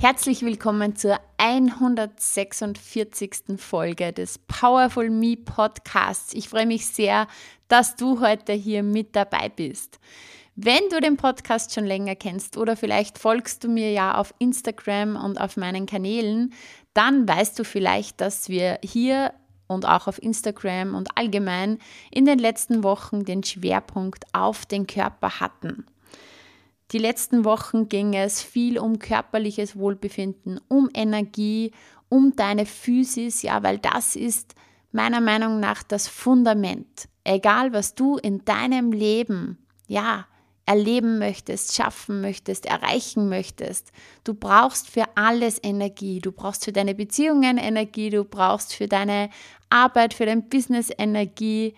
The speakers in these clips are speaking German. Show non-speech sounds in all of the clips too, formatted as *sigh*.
Herzlich willkommen zur 146. Folge des Powerful Me Podcasts. Ich freue mich sehr, dass du heute hier mit dabei bist. Wenn du den Podcast schon länger kennst oder vielleicht folgst du mir ja auf Instagram und auf meinen Kanälen, dann weißt du vielleicht, dass wir hier und auch auf Instagram und allgemein in den letzten Wochen den Schwerpunkt auf den Körper hatten. Die letzten Wochen ging es viel um körperliches Wohlbefinden, um Energie, um deine Physis, ja, weil das ist meiner Meinung nach das Fundament. Egal, was du in deinem Leben, ja, erleben möchtest, schaffen möchtest, erreichen möchtest. Du brauchst für alles Energie. Du brauchst für deine Beziehungen Energie, du brauchst für deine Arbeit, für dein Business Energie,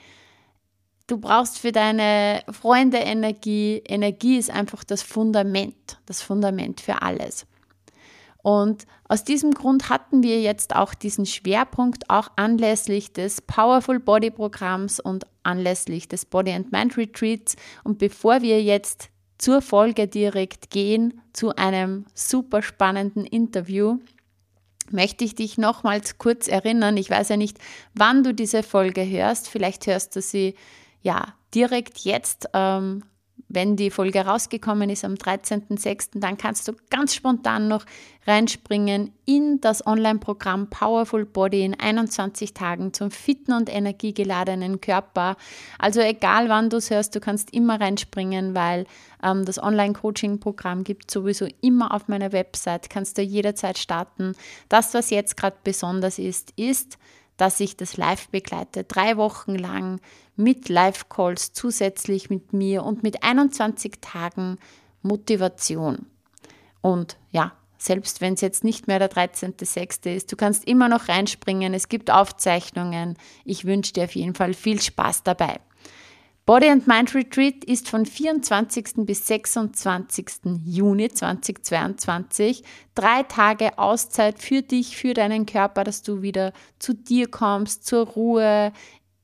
Du brauchst für deine Freunde Energie. Energie ist einfach das Fundament, das Fundament für alles. Und aus diesem Grund hatten wir jetzt auch diesen Schwerpunkt auch anlässlich des Powerful Body Programms und anlässlich des Body and Mind Retreats. Und bevor wir jetzt zur Folge direkt gehen, zu einem super spannenden Interview, möchte ich dich nochmals kurz erinnern. Ich weiß ja nicht, wann du diese Folge hörst. Vielleicht hörst du sie ja, direkt jetzt, ähm, wenn die Folge rausgekommen ist am 13.06., dann kannst du ganz spontan noch reinspringen in das Online-Programm Powerful Body in 21 Tagen zum fitten und energiegeladenen Körper. Also egal wann du es hörst, du kannst immer reinspringen, weil ähm, das Online-Coaching-Programm gibt sowieso immer auf meiner Website, kannst du jederzeit starten. Das, was jetzt gerade besonders ist, ist, dass ich das live begleite, drei Wochen lang mit Live-Calls zusätzlich mit mir und mit 21 Tagen Motivation. Und ja, selbst wenn es jetzt nicht mehr der 13.06. ist, du kannst immer noch reinspringen, es gibt Aufzeichnungen. Ich wünsche dir auf jeden Fall viel Spaß dabei. Body and Mind Retreat ist von 24. bis 26. Juni 2022. Drei Tage Auszeit für dich, für deinen Körper, dass du wieder zu dir kommst, zur Ruhe,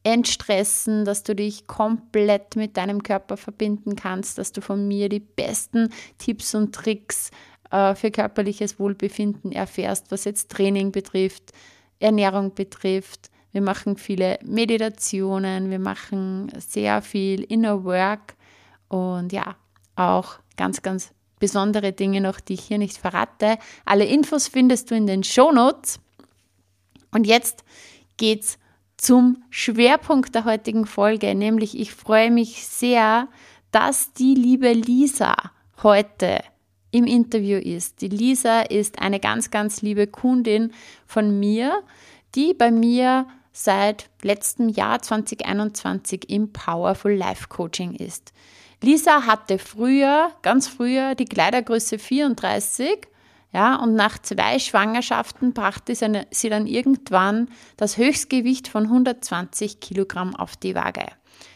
entstressen, dass du dich komplett mit deinem Körper verbinden kannst, dass du von mir die besten Tipps und Tricks äh, für körperliches Wohlbefinden erfährst, was jetzt Training betrifft, Ernährung betrifft wir machen viele Meditationen, wir machen sehr viel Inner Work und ja, auch ganz, ganz besondere Dinge noch, die ich hier nicht verrate. Alle Infos findest du in den Show Notes. Und jetzt geht's zum Schwerpunkt der heutigen Folge, nämlich ich freue mich sehr, dass die liebe Lisa heute im Interview ist. Die Lisa ist eine ganz, ganz liebe Kundin von mir, die bei mir seit letztem Jahr 2021 im Powerful Life Coaching ist. Lisa hatte früher, ganz früher, die Kleidergröße 34, ja, und nach zwei Schwangerschaften brachte sie dann irgendwann das Höchstgewicht von 120 Kilogramm auf die Waage.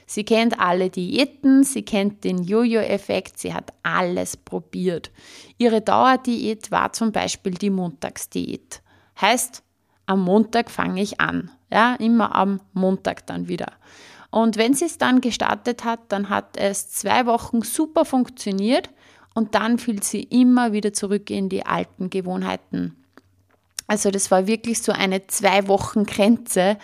Sie kennt alle Diäten, sie kennt den Jojo-Effekt, sie hat alles probiert. Ihre Dauerdiät war zum Beispiel die Montagsdiät. Heißt, am Montag fange ich an. Ja, immer am Montag dann wieder. Und wenn sie es dann gestartet hat, dann hat es zwei Wochen super funktioniert und dann fiel sie immer wieder zurück in die alten Gewohnheiten. Also das war wirklich so eine zwei Wochen Grenze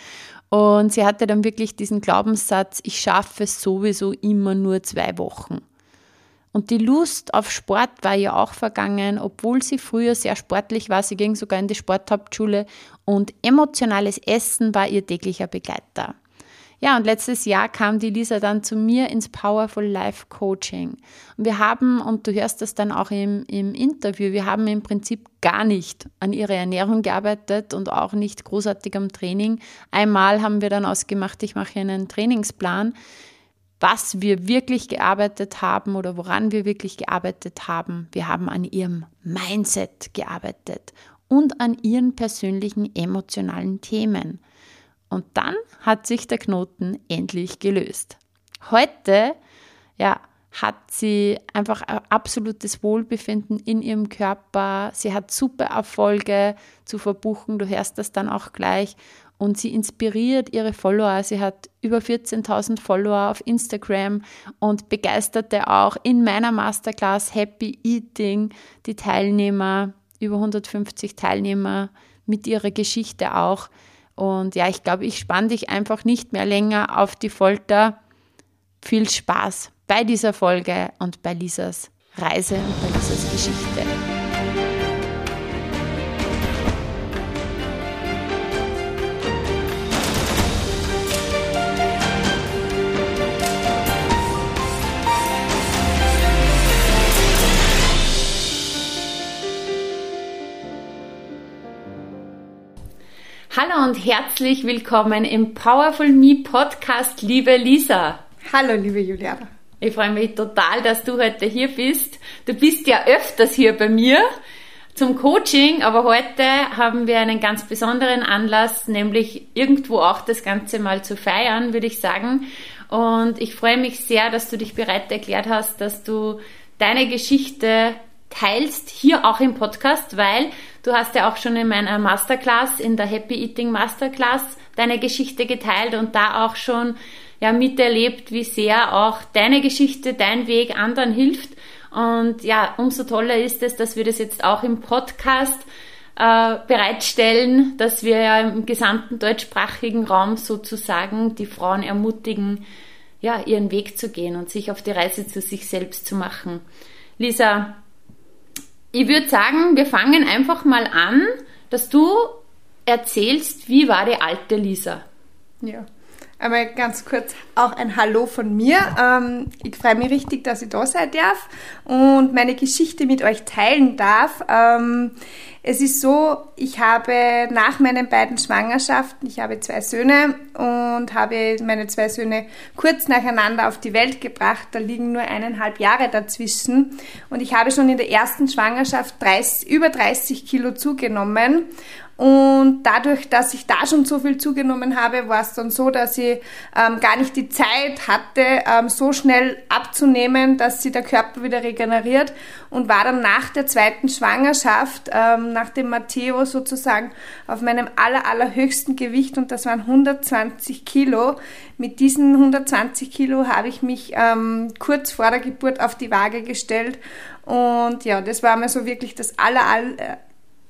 und sie hatte dann wirklich diesen Glaubenssatz, ich schaffe es sowieso immer nur zwei Wochen. Und die Lust auf Sport war ihr auch vergangen, obwohl sie früher sehr sportlich war. Sie ging sogar in die Sporthauptschule und emotionales Essen war ihr täglicher Begleiter. Ja, und letztes Jahr kam die Lisa dann zu mir ins Powerful Life Coaching. Und wir haben, und du hörst das dann auch im, im Interview, wir haben im Prinzip gar nicht an ihrer Ernährung gearbeitet und auch nicht großartig am Training. Einmal haben wir dann ausgemacht, ich mache einen Trainingsplan was wir wirklich gearbeitet haben oder woran wir wirklich gearbeitet haben. Wir haben an ihrem Mindset gearbeitet und an ihren persönlichen emotionalen Themen. Und dann hat sich der Knoten endlich gelöst. Heute, ja, hat sie einfach ein absolutes Wohlbefinden in ihrem Körper. Sie hat super Erfolge zu verbuchen. Du hörst das dann auch gleich. Und sie inspiriert ihre Follower. Sie hat über 14.000 Follower auf Instagram und begeisterte auch in meiner Masterclass Happy Eating die Teilnehmer, über 150 Teilnehmer mit ihrer Geschichte auch. Und ja, ich glaube, ich spanne dich einfach nicht mehr länger auf die Folter. Viel Spaß bei dieser Folge und bei Lisas Reise und bei Lisas Geschichte. Hallo und herzlich willkommen im Powerful Me Podcast, liebe Lisa. Hallo, liebe Juliana. Ich freue mich total, dass du heute hier bist. Du bist ja öfters hier bei mir zum Coaching, aber heute haben wir einen ganz besonderen Anlass, nämlich irgendwo auch das Ganze mal zu feiern, würde ich sagen. Und ich freue mich sehr, dass du dich bereit erklärt hast, dass du deine Geschichte teilst, hier auch im Podcast, weil du hast ja auch schon in meiner Masterclass, in der Happy Eating Masterclass, deine Geschichte geteilt und da auch schon ja miterlebt, wie sehr auch deine Geschichte, dein Weg anderen hilft. Und ja, umso toller ist es, dass wir das jetzt auch im Podcast äh, bereitstellen, dass wir ja im gesamten deutschsprachigen Raum sozusagen die Frauen ermutigen, ja, ihren Weg zu gehen und sich auf die Reise zu sich selbst zu machen. Lisa, ich würde sagen, wir fangen einfach mal an, dass du erzählst, wie war die alte Lisa? Ja. Aber ganz kurz auch ein Hallo von mir. Ähm, ich freue mich richtig, dass ich da sein darf und meine Geschichte mit euch teilen darf. Ähm, es ist so, ich habe nach meinen beiden Schwangerschaften, ich habe zwei Söhne und habe meine zwei Söhne kurz nacheinander auf die Welt gebracht. Da liegen nur eineinhalb Jahre dazwischen. Und ich habe schon in der ersten Schwangerschaft 30, über 30 Kilo zugenommen und dadurch, dass ich da schon so viel zugenommen habe, war es dann so, dass ich ähm, gar nicht die Zeit hatte, ähm, so schnell abzunehmen, dass sich der Körper wieder regeneriert und war dann nach der zweiten Schwangerschaft, ähm, nach dem Matteo sozusagen, auf meinem aller, allerhöchsten Gewicht und das waren 120 Kilo. Mit diesen 120 Kilo habe ich mich ähm, kurz vor der Geburt auf die Waage gestellt und ja, das war mir so wirklich das aller, aller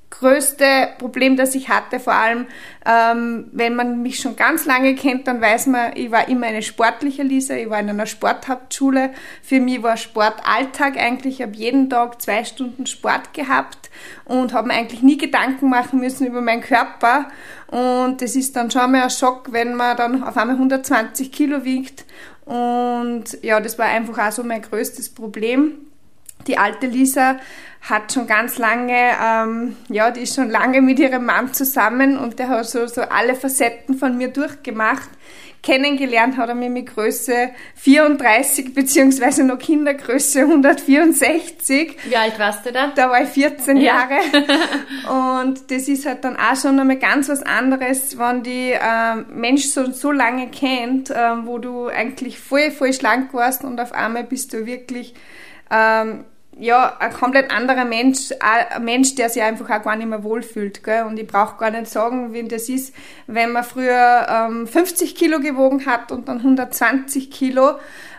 größte Problem, das ich hatte, vor allem ähm, wenn man mich schon ganz lange kennt, dann weiß man, ich war immer eine sportliche Lisa, ich war in einer Sporthauptschule. Für mich war Sport Alltag eigentlich, ich habe jeden Tag zwei Stunden Sport gehabt und habe mir eigentlich nie Gedanken machen müssen über meinen Körper. Und das ist dann schon mal ein Schock, wenn man dann auf einmal 120 Kilo wiegt. Und ja, das war einfach auch so mein größtes Problem. Die alte Lisa hat schon ganz lange, ähm, ja, die ist schon lange mit ihrem Mann zusammen und der hat so, so alle Facetten von mir durchgemacht. Kennengelernt hat er mich mit Größe 34 beziehungsweise noch Kindergröße 164. Wie alt warst du da? Da war ich 14 ja. Jahre. *laughs* und das ist halt dann auch schon einmal ganz was anderes, wenn die ähm, Mensch so, so lange kennt, ähm, wo du eigentlich voll, voll schlank warst und auf einmal bist du wirklich ähm, ja, ein komplett anderer Mensch, ein Mensch, der sich einfach auch gar nicht mehr wohlfühlt. Gell? Und ich brauche gar nicht sagen, wie das ist, wenn man früher ähm, 50 Kilo gewogen hat und dann 120 Kilo,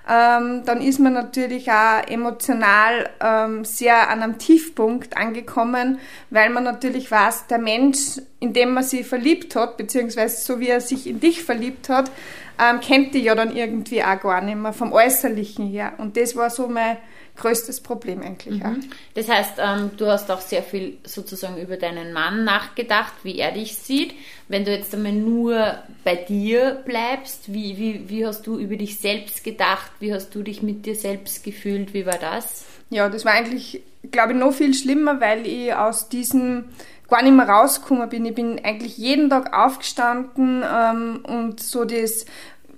ähm, dann ist man natürlich auch emotional ähm, sehr an einem Tiefpunkt angekommen, weil man natürlich weiß, der Mensch, in dem man sich verliebt hat, beziehungsweise so wie er sich in dich verliebt hat, ähm, kennt die ja dann irgendwie auch gar nicht mehr vom Äußerlichen her. Und das war so mein größtes Problem eigentlich. Mhm. Das heißt, ähm, du hast auch sehr viel sozusagen über deinen Mann nachgedacht, wie er dich sieht. Wenn du jetzt einmal nur bei dir bleibst, wie, wie, wie hast du über dich selbst gedacht? Wie hast du dich mit dir selbst gefühlt? Wie war das? Ja, das war eigentlich, glaube ich, noch viel schlimmer, weil ich aus diesem gar nicht mehr rausgekommen bin. Ich bin eigentlich jeden Tag aufgestanden ähm, und so das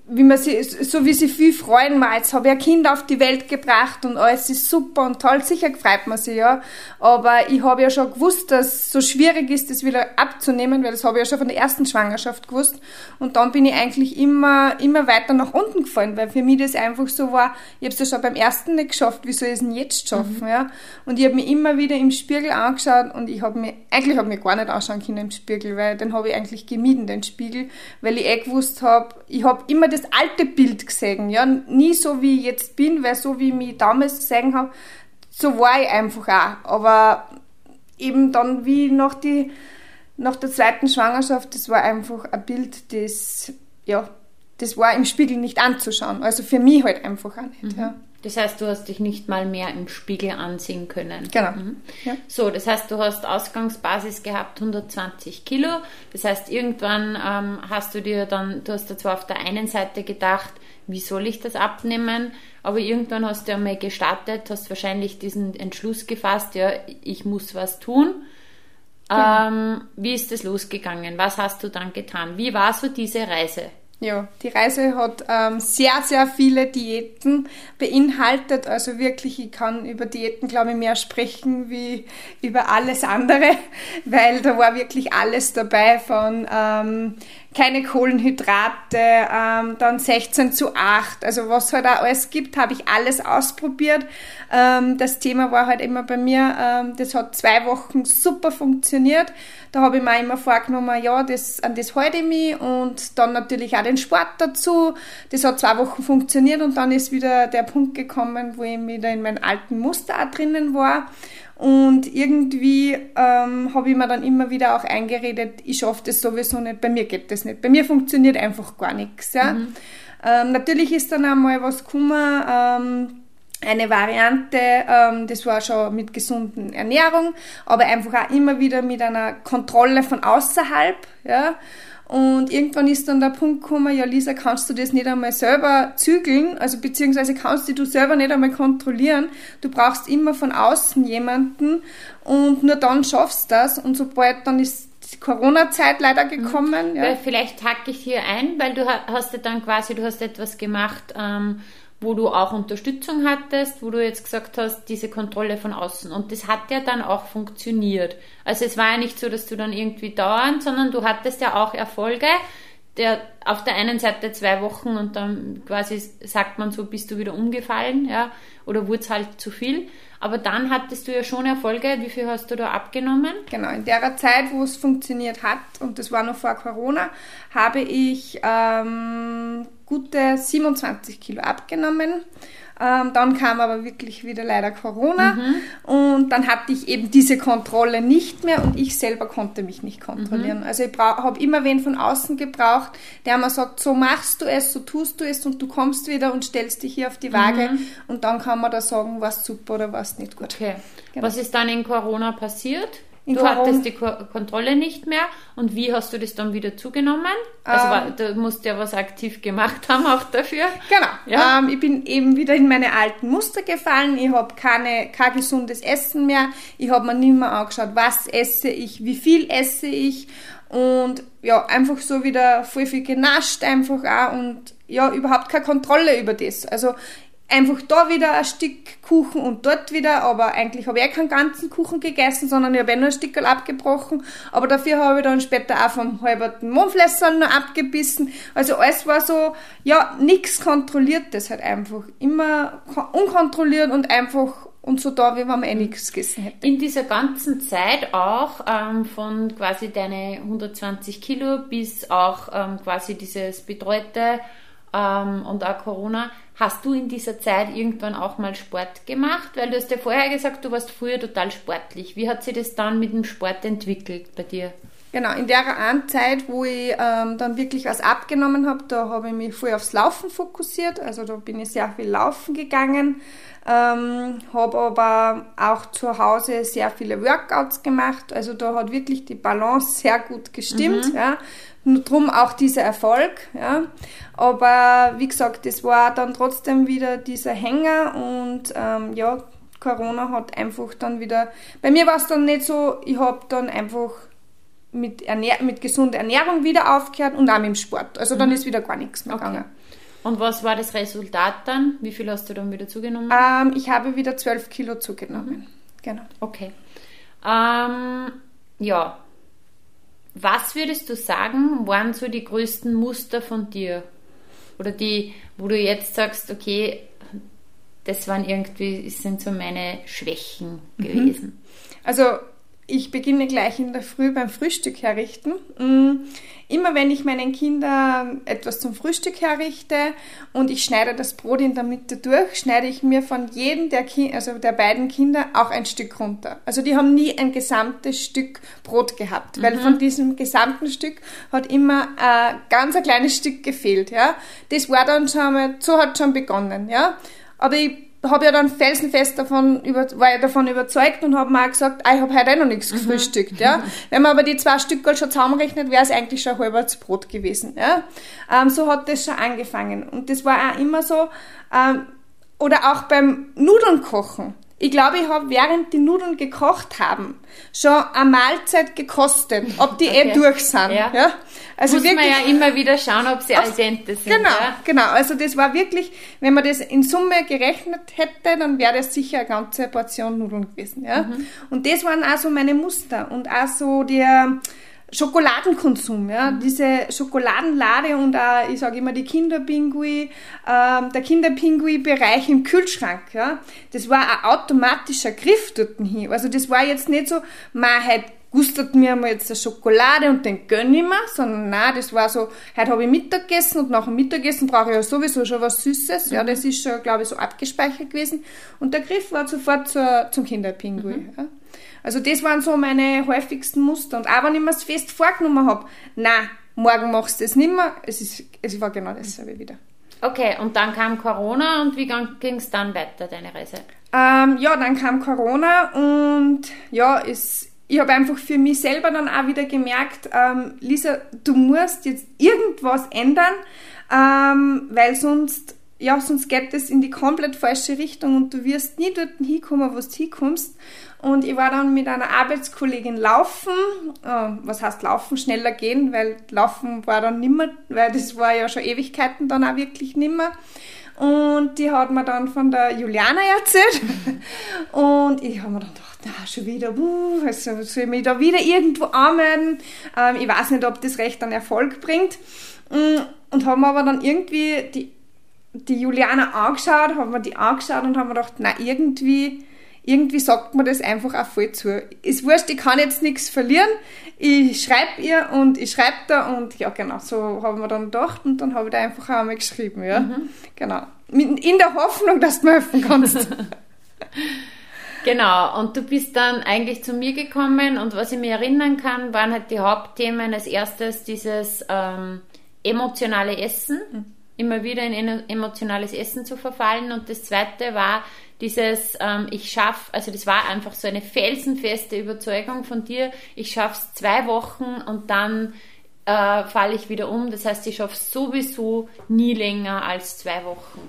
wie man sie, so wie sie viel freuen war, jetzt habe ich ein Kind auf die Welt gebracht und alles ist super und toll, sicher freut man sich, ja. Aber ich habe ja schon gewusst, dass es so schwierig ist, das wieder abzunehmen, weil das habe ich ja schon von der ersten Schwangerschaft gewusst. Und dann bin ich eigentlich immer, immer weiter nach unten gefallen, weil für mich das einfach so war, ich habe es ja schon beim ersten nicht geschafft, wie soll ich es denn jetzt schaffen, mhm. ja. Und ich habe mich immer wieder im Spiegel angeschaut und ich habe mir, eigentlich habe ich mir gar nicht anschauen können im Spiegel, weil den habe ich eigentlich gemieden, den Spiegel, weil ich eh gewusst habe, ich habe immer das alte Bild gesehen, ja, nie so wie ich jetzt bin, weil so wie ich mich damals gesehen habe, so war ich einfach auch. Aber eben dann wie nach, die, nach der zweiten Schwangerschaft, das war einfach ein Bild, das, ja, das war im Spiegel nicht anzuschauen. Also für mich halt einfach auch nicht, mhm. ja. Das heißt, du hast dich nicht mal mehr im Spiegel ansehen können. Genau. Mhm. Ja. So, das heißt, du hast Ausgangsbasis gehabt 120 Kilo. Das heißt, irgendwann ähm, hast du dir dann, du hast da zwar auf der einen Seite gedacht, wie soll ich das abnehmen? Aber irgendwann hast du einmal gestartet, hast wahrscheinlich diesen Entschluss gefasst, ja, ich muss was tun. Genau. Ähm, wie ist das losgegangen? Was hast du dann getan? Wie war so diese Reise? Ja, die Reise hat ähm, sehr, sehr viele Diäten beinhaltet. Also wirklich, ich kann über Diäten, glaube ich, mehr sprechen wie über alles andere, *laughs* weil da war wirklich alles dabei von ähm, keine Kohlenhydrate, ähm, dann 16 zu 8. Also was halt auch alles gibt, habe ich alles ausprobiert. Ähm, das Thema war halt immer bei mir, ähm, das hat zwei Wochen super funktioniert. Da habe ich mir immer vorgenommen, ja, das, an das halte ich mich und dann natürlich auch den Sport dazu. Das hat zwei Wochen funktioniert und dann ist wieder der Punkt gekommen, wo ich wieder in meinem alten Muster auch drinnen war. Und irgendwie ähm, habe ich mir dann immer wieder auch eingeredet, ich schaffe das sowieso nicht, bei mir geht das nicht. Bei mir funktioniert einfach gar nichts. Ja? Mhm. Ähm, natürlich ist dann einmal was gekommen, ähm, eine Variante, ähm, das war schon mit gesunden Ernährung, aber einfach auch immer wieder mit einer Kontrolle von außerhalb. Ja? Und irgendwann ist dann der Punkt gekommen, ja Lisa, kannst du das nicht einmal selber zügeln, also beziehungsweise kannst du selber nicht einmal kontrollieren. Du brauchst immer von außen jemanden und nur dann schaffst du das. Und sobald dann ist die Corona-Zeit leider gekommen. Mhm. Ja. Vielleicht hacke ich hier ein, weil du hast ja dann quasi, du hast etwas gemacht, ähm, wo du auch Unterstützung hattest, wo du jetzt gesagt hast, diese Kontrolle von außen. Und das hat ja dann auch funktioniert. Also es war ja nicht so, dass du dann irgendwie dauernd, sondern du hattest ja auch Erfolge. Der auf der einen Seite zwei Wochen und dann quasi sagt man so, bist du wieder umgefallen, ja, oder wurde es halt zu viel. Aber dann hattest du ja schon Erfolge. Wie viel hast du da abgenommen? Genau, in der Zeit, wo es funktioniert hat, und das war noch vor Corona, habe ich ähm, gute 27 Kilo abgenommen. Ähm, dann kam aber wirklich wieder leider Corona mhm. und dann hatte ich eben diese Kontrolle nicht mehr und ich selber konnte mich nicht kontrollieren. Mhm. Also ich habe immer wen von außen gebraucht, der mir sagt, so machst du es, so tust du es und du kommst wieder und stellst dich hier auf die Waage mhm. und dann kann man da sagen, was super oder was nicht gut. Okay. Genau. Was ist dann in Corona passiert? In du Corona. hattest die Ko Kontrolle nicht mehr und wie hast du das dann wieder zugenommen? Also ähm, du musst ja was aktiv gemacht haben auch dafür. Genau. Ja? Ähm, ich bin eben wieder in meine alten Muster gefallen. Ich habe keine kein gesundes Essen mehr. Ich habe mir nicht mehr angeschaut, was esse ich, wie viel esse ich und ja einfach so wieder voll viel genascht einfach auch und ja überhaupt keine Kontrolle über das. Also einfach da wieder ein Stück Kuchen und dort wieder, aber eigentlich habe ich keinen ganzen Kuchen gegessen, sondern ich habe eh nur ein Stück abgebrochen, aber dafür habe ich dann später auch vom halberten Mondflässern nur abgebissen. Also alles war so, ja, nichts kontrolliert das halt einfach. Immer unkontrolliert und einfach und so da, wie wenn man eh nichts gegessen hätte. In dieser ganzen Zeit auch ähm, von quasi deine 120 Kilo bis auch ähm, quasi dieses betreute ähm, und auch Corona, Hast du in dieser Zeit irgendwann auch mal Sport gemacht? Weil du hast ja vorher gesagt, du warst früher total sportlich. Wie hat sich das dann mit dem Sport entwickelt bei dir? Genau, in der Zeit, wo ich ähm, dann wirklich was abgenommen habe, da habe ich mich voll aufs Laufen fokussiert. Also da bin ich sehr viel laufen gegangen, ähm, habe aber auch zu Hause sehr viele Workouts gemacht. Also da hat wirklich die Balance sehr gut gestimmt. Mhm. Ja. Drum auch dieser Erfolg. Ja. Aber wie gesagt, es war dann trotzdem wieder dieser Hänger und ähm, ja, Corona hat einfach dann wieder. Bei mir war es dann nicht so, ich habe dann einfach mit, Ernähr mit gesunder Ernährung wieder aufgehört und auch mit dem Sport. Also dann mhm. ist wieder gar nichts mehr okay. gegangen. Und was war das Resultat dann? Wie viel hast du dann wieder zugenommen? Ähm, ich habe wieder 12 Kilo zugenommen. Mhm. Genau. Okay. Ähm, ja. Was würdest du sagen, waren so die größten Muster von dir? Oder die, wo du jetzt sagst, okay, das waren irgendwie, sind so meine Schwächen mhm. gewesen. Also ich beginne gleich in der Früh beim Frühstück herrichten. Mm, immer wenn ich meinen Kindern etwas zum Frühstück herrichte und ich schneide das Brot in der Mitte durch, schneide ich mir von jedem der, kind, also der beiden Kinder auch ein Stück runter. Also die haben nie ein gesamtes Stück Brot gehabt, mhm. weil von diesem gesamten Stück hat immer ein ganz ein kleines Stück gefehlt. Ja, das war dann schon mal, so hat schon begonnen. Ja, aber ich habe ja dann felsenfest davon, über, war ja davon überzeugt und habe mir auch gesagt, ah, ich habe heute eh noch nichts mhm. gefrühstückt. Ja? Wenn man aber die zwei Stücke schon zusammenrechnet, wäre es eigentlich schon ein halbes Brot gewesen. Ja? Ähm, so hat das schon angefangen. Und das war auch immer so, ähm, oder auch beim Nudeln kochen. Ich glaube, ich habe während die Nudeln gekocht haben schon eine Mahlzeit gekostet, ob die eh okay. eh durch sind. Ja. ja? Also Muss wirklich, man ja immer wieder schauen, ob sie dente sind. Genau, ja? genau. Also das war wirklich, wenn man das in Summe gerechnet hätte, dann wäre das sicher eine ganze Portion Nudeln gewesen. Ja? Mhm. Und das waren auch so meine Muster und auch so der Schokoladenkonsum, ja, mhm. diese Schokoladenlade und auch, ich sage immer, die Kinderpingui, ähm, der Kinderpingui-Bereich im Kühlschrank, ja, das war ein automatischer Griff dort hin. Also das war jetzt nicht so, man halt gustet mir mal jetzt eine Schokolade und den gönn ich mir, sondern nein, das war so, heute habe ich Mittag gegessen und nach dem Mittagessen brauche ich ja sowieso schon was Süßes, ja, mhm. das ist schon, glaube ich, so abgespeichert gewesen und der Griff war sofort zur, zum Kinderpingui, mhm. ja. Also das waren so meine häufigsten Muster. Und auch wenn ich mir es fest vorgenommen habe, na, morgen machst du das nicht mehr, es, ist, es war genau dasselbe wieder. Okay, und dann kam Corona und wie ging es dann weiter, deine Reise? Ähm, ja, dann kam Corona und ja, es, ich habe einfach für mich selber dann auch wieder gemerkt, ähm, Lisa, du musst jetzt irgendwas ändern, ähm, weil sonst ja, sonst geht es in die komplett falsche Richtung und du wirst nie dort hinkommen, wo du hinkommst. Und ich war dann mit einer Arbeitskollegin laufen, äh, was heißt laufen, schneller gehen, weil laufen war dann nimmer, weil das war ja schon Ewigkeiten dann auch wirklich nimmer. Und die hat mir dann von der Juliana erzählt. Und ich habe mir dann gedacht, na, schon wieder, buh, also soll ich mich da wieder irgendwo anmelden? Ähm, ich weiß nicht, ob das recht an Erfolg bringt. Mm, und haben aber dann irgendwie die, die Juliana angeschaut, haben wir die angeschaut und haben mir gedacht, na, irgendwie irgendwie sagt man das einfach auch voll zu. Ist wurscht, ich kann jetzt nichts verlieren. Ich schreibe ihr und ich schreibe da und ja, genau, so haben wir dann gedacht und dann habe ich da einfach auch einmal geschrieben, ja. Mhm. Genau. In der Hoffnung, dass du mir helfen kannst. *laughs* *laughs* Genau, und du bist dann eigentlich zu mir gekommen und was ich mir erinnern kann, waren halt die Hauptthemen. Als erstes dieses ähm, emotionale Essen, mhm. immer wieder in emotionales Essen zu verfallen und das zweite war dieses ähm, ich schaffe, also das war einfach so eine felsenfeste Überzeugung von dir, ich schaffe es zwei Wochen und dann äh, falle ich wieder um. Das heißt, ich schaffe es sowieso nie länger als zwei Wochen.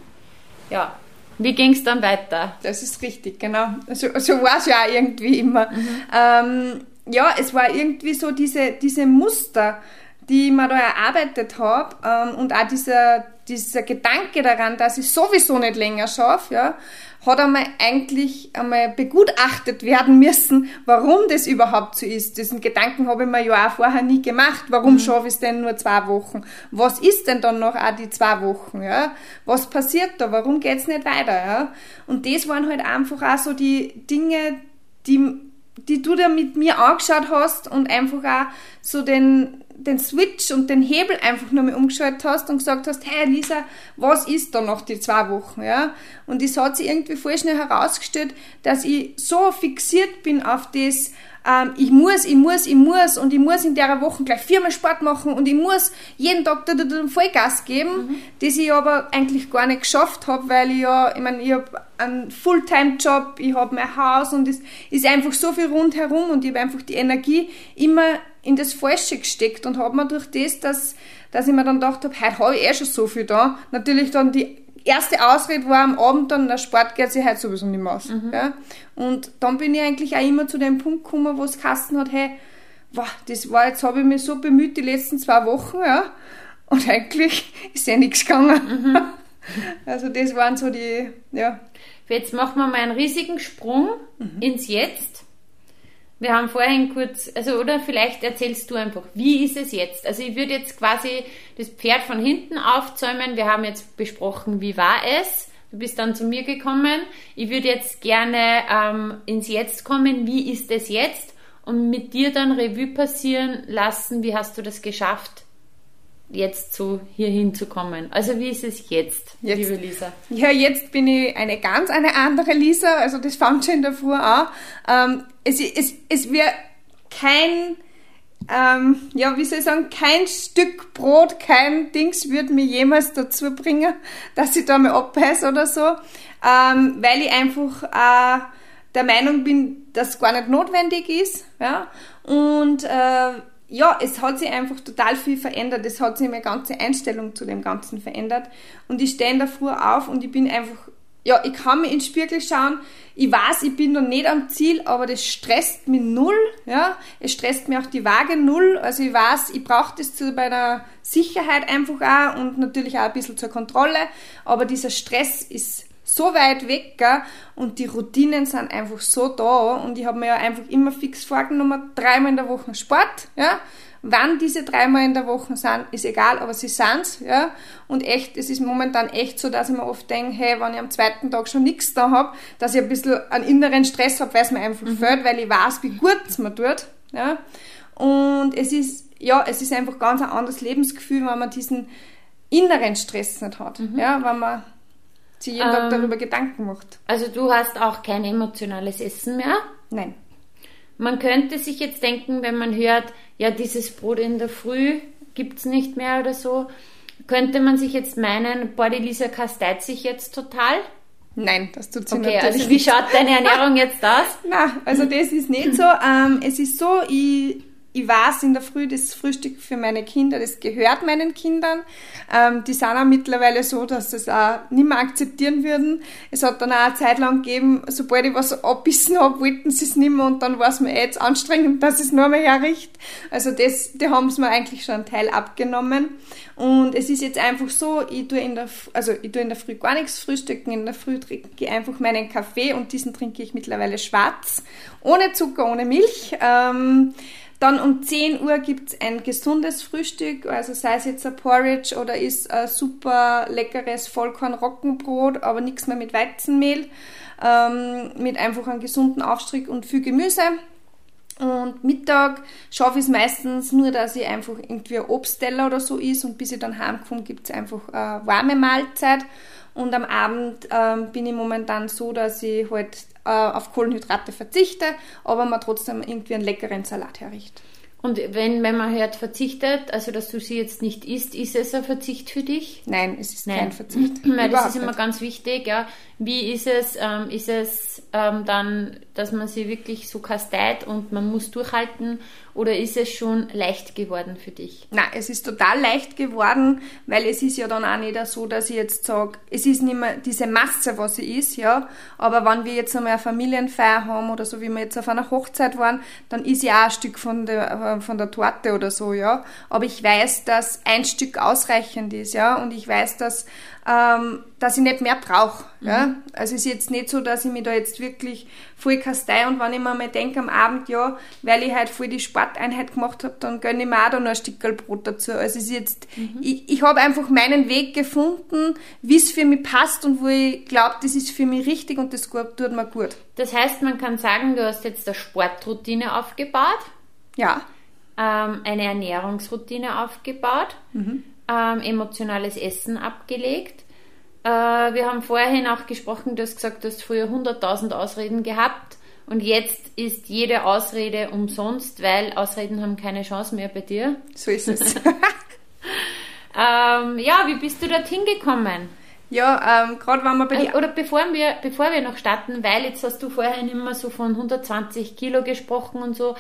Ja. Wie ging es dann weiter? Das ist richtig, genau. So, so war es ja auch irgendwie immer. Mhm. Ähm, ja, es war irgendwie so diese, diese Muster, die mir da erarbeitet habe ähm, und auch dieser, dieser Gedanke daran, dass ich sowieso nicht länger schaffe, ja, hat einmal eigentlich einmal begutachtet werden müssen, warum das überhaupt so ist. Diesen Gedanken habe ich mir ja auch vorher nie gemacht. Warum mhm. schaffe ich es denn nur zwei Wochen? Was ist denn dann noch auch die zwei Wochen? Ja? Was passiert da? Warum geht's nicht weiter? Ja? Und das waren halt einfach auch so die Dinge, die, die du da mit mir angeschaut hast und einfach auch so den, den Switch und den Hebel einfach nur mal umgeschaltet hast und gesagt hast, hey Lisa, was ist da noch die zwei Wochen, ja? Und es hat sich irgendwie voll schnell herausgestellt, dass ich so fixiert bin auf das, ähm, ich muss, ich muss, ich muss und ich muss in der Woche gleich viermal Sport machen und ich muss jeden Tag da, da, da Vollgas geben, mhm. das ich aber eigentlich gar nicht geschafft habe, weil ich ja, ich meine, ich habe einen Fulltime-Job, ich habe mein Haus und es ist einfach so viel rundherum und ich habe einfach die Energie immer in das Falsche gesteckt und habe mir durch das, dass, dass ich mir dann gedacht habe, heute habe ich eh schon so viel da, natürlich dann die erste Ausrede war am Abend dann, der Sport geht sich heute sowieso nicht mehr aus. Mhm. Ja? Und dann bin ich eigentlich auch immer zu dem Punkt gekommen, wo es Kasten hat, hey, wow, das war, jetzt habe ich mich so bemüht die letzten zwei Wochen, ja, Und eigentlich *laughs* ist ja nichts gegangen. Mhm. *laughs* Also das waren so die, ja. Jetzt machen wir mal einen riesigen Sprung mhm. ins Jetzt. Wir haben vorhin kurz, also oder vielleicht erzählst du einfach, wie ist es jetzt? Also ich würde jetzt quasi das Pferd von hinten aufzäumen. Wir haben jetzt besprochen, wie war es? Du bist dann zu mir gekommen. Ich würde jetzt gerne ähm, ins Jetzt kommen. Wie ist es jetzt? Und mit dir dann Revue passieren lassen. Wie hast du das geschafft, jetzt so hier hinzukommen? Also wie ist es jetzt, jetzt, liebe Lisa? Ja, jetzt bin ich eine ganz eine andere Lisa. Also das fand schon in der Früh an. Ähm, es, es, es wird kein ähm, ja, wie soll ich sagen, kein Stück Brot, kein Dings würde mir jemals dazu bringen, dass ich da mal abbeiße oder so, ähm, weil ich einfach äh, der Meinung bin, dass es gar nicht notwendig ist, ja, und äh, ja, es hat sich einfach total viel verändert. Es hat sich meine ganze Einstellung zu dem Ganzen verändert. Und ich stehe in der Früh auf und ich bin einfach ja, ich kann mir ins Spiegel schauen. Ich weiß, ich bin noch nicht am Ziel, aber das stresst mich null. Ja, es stresst mir auch die Waage null. Also ich weiß, ich brauche das zu meiner Sicherheit einfach auch und natürlich auch ein bisschen zur Kontrolle. Aber dieser Stress ist so weit weg gell? und die Routinen sind einfach so da und ich habe mir ja einfach immer fix vorgenommen, dreimal in der Woche Sport, ja, Wann diese dreimal in der Woche sind, ist egal, aber sie sind's, ja. Und echt, es ist momentan echt so, dass ich mir oft denke, hey, wenn ich am zweiten Tag schon nichts da habe, dass ich ein bisschen einen inneren Stress habe, weil es mir einfach mhm. fällt, weil ich weiß, wie gut es mir tut, ja. Und es ist, ja, es ist einfach ganz ein anderes Lebensgefühl, wenn man diesen inneren Stress nicht hat, mhm. ja, wenn man sich jeden ähm, Tag darüber Gedanken macht. Also du hast auch kein emotionales Essen mehr? Nein. Man könnte sich jetzt denken, wenn man hört, ja, dieses Brot in der Früh gibt es nicht mehr oder so, könnte man sich jetzt meinen, boah, die Lisa kasteit sich jetzt total? Nein, das tut sie okay, natürlich also wie schaut deine Ernährung jetzt aus? *laughs* Na, also das ist nicht so. Ähm, es ist so, ich ich weiß in der Früh, das Frühstück für meine Kinder, das gehört meinen Kindern. Ähm, die sind auch mittlerweile so, dass sie es auch nicht mehr akzeptieren würden. Es hat dann auch eine Zeit lang gegeben, sobald ich was abbissen habe, wollten sie es nicht mehr und dann war es mir eh jetzt anstrengend, dass es nur mehr herricht. Also das, die haben es mir eigentlich schon einen Teil abgenommen. Und es ist jetzt einfach so, ich tue in der, also ich tue in der Früh gar nichts frühstücken, in der Früh trinke ich einfach meinen Kaffee und diesen trinke ich mittlerweile schwarz, ohne Zucker, ohne Milch. Ähm, dann um 10 Uhr gibt es ein gesundes Frühstück, also sei es jetzt ein Porridge oder ist ein super leckeres Vollkorn-Roggenbrot, aber nichts mehr mit Weizenmehl, ähm, mit einfach einem gesunden Aufstrich und viel Gemüse. Und Mittag schaffe ich es meistens nur, dass ich einfach irgendwie ein Obstteller oder so ist und bis ich dann heimkomme, gibt es einfach eine warme Mahlzeit. Und am Abend ähm, bin ich momentan so, dass ich halt äh, auf Kohlenhydrate verzichte, aber man trotzdem irgendwie einen leckeren Salat herricht. Und wenn, wenn man hört verzichtet, also dass du sie jetzt nicht isst, ist es ein Verzicht für dich? Nein, es ist Nein. kein Verzicht. *clears throat* Weil das ist immer ganz wichtig, ja. Wie ist es, ähm, ist es ähm, dann, dass man sie wirklich so kasteit und man muss durchhalten oder ist es schon leicht geworden für dich? Na, es ist total leicht geworden, weil es ist ja dann auch nicht so, dass ich jetzt sage, es ist nicht mehr diese Masse, was sie ist, ja. Aber wenn wir jetzt einmal eine Familienfeier haben oder so, wie wir jetzt auf einer Hochzeit waren, dann ist ja auch ein Stück von der, von der Torte oder so, ja. Aber ich weiß, dass ein Stück ausreichend ist, ja. Und ich weiß, dass ähm, dass ich nicht mehr brauche. Mhm. Ja? Also es ist jetzt nicht so, dass ich mich da jetzt wirklich voll kastei und wenn ich mir mal denke am Abend, ja, weil ich halt voll die Sporteinheit gemacht habe, dann gönne ich mir auch da noch ein Stück Brot dazu. Also es ist jetzt, mhm. ich, ich habe einfach meinen Weg gefunden, wie es für mich passt und wo ich glaube, das ist für mich richtig und das tut mir gut. Das heißt, man kann sagen, du hast jetzt eine Sportroutine aufgebaut. Ja. Ähm, eine Ernährungsroutine aufgebaut. Mhm ähm, emotionales Essen abgelegt. Äh, wir haben vorhin auch gesprochen, du hast gesagt, du hast früher 100.000 Ausreden gehabt und jetzt ist jede Ausrede umsonst, weil Ausreden haben keine Chance mehr bei dir. So ist es. *laughs* *laughs* ähm, ja, wie bist du dorthin gekommen? Ja, ähm, gerade wenn wir bei die Oder bevor wir, bevor wir noch starten, weil jetzt hast du vorhin immer so von 120 Kilo gesprochen und so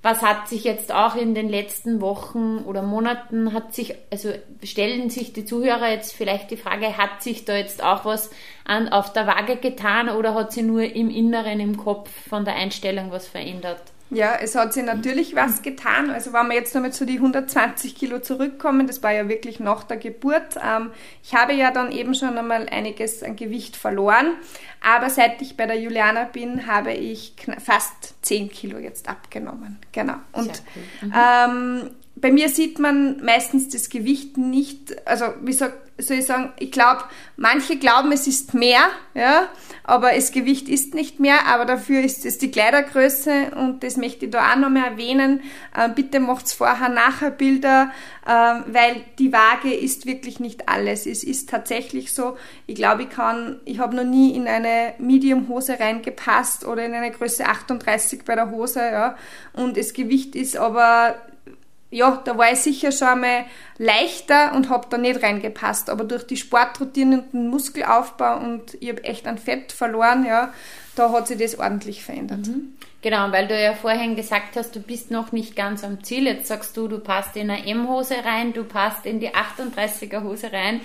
was hat sich jetzt auch in den letzten Wochen oder Monaten hat sich, also stellen sich die Zuhörer jetzt vielleicht die Frage, hat sich da jetzt auch was an, auf der Waage getan oder hat sie nur im Inneren, im Kopf von der Einstellung was verändert? Ja, es hat sich natürlich was getan. Also wenn wir jetzt nochmal zu die 120 Kilo zurückkommen, das war ja wirklich nach der Geburt. Ähm, ich habe ja dann eben schon einmal einiges an Gewicht verloren, aber seit ich bei der Juliana bin, habe ich fast 10 Kilo jetzt abgenommen. Genau. Und cool. mhm. ähm, bei mir sieht man meistens das Gewicht nicht, also wie soll, ich sagen, ich glaube, manche glauben, es ist mehr, ja, aber das Gewicht ist nicht mehr, aber dafür ist es die Kleidergröße und das möchte ich da auch noch mal erwähnen. Äh, bitte macht's vorher, nachher Bilder, äh, weil die Waage ist wirklich nicht alles. Es ist tatsächlich so, ich glaube, ich kann, ich habe noch nie in eine Medium-Hose reingepasst oder in eine Größe 38 bei der Hose, ja, und das Gewicht ist aber ja, da war ich sicher schon einmal leichter und habe da nicht reingepasst. Aber durch die Sportroutine und den Muskelaufbau und ich habe echt an Fett verloren, ja, da hat sich das ordentlich verändert. Mhm. Genau, weil du ja vorhin gesagt hast, du bist noch nicht ganz am Ziel. Jetzt sagst du, du passt in eine M-Hose rein, du passt in die 38er Hose rein.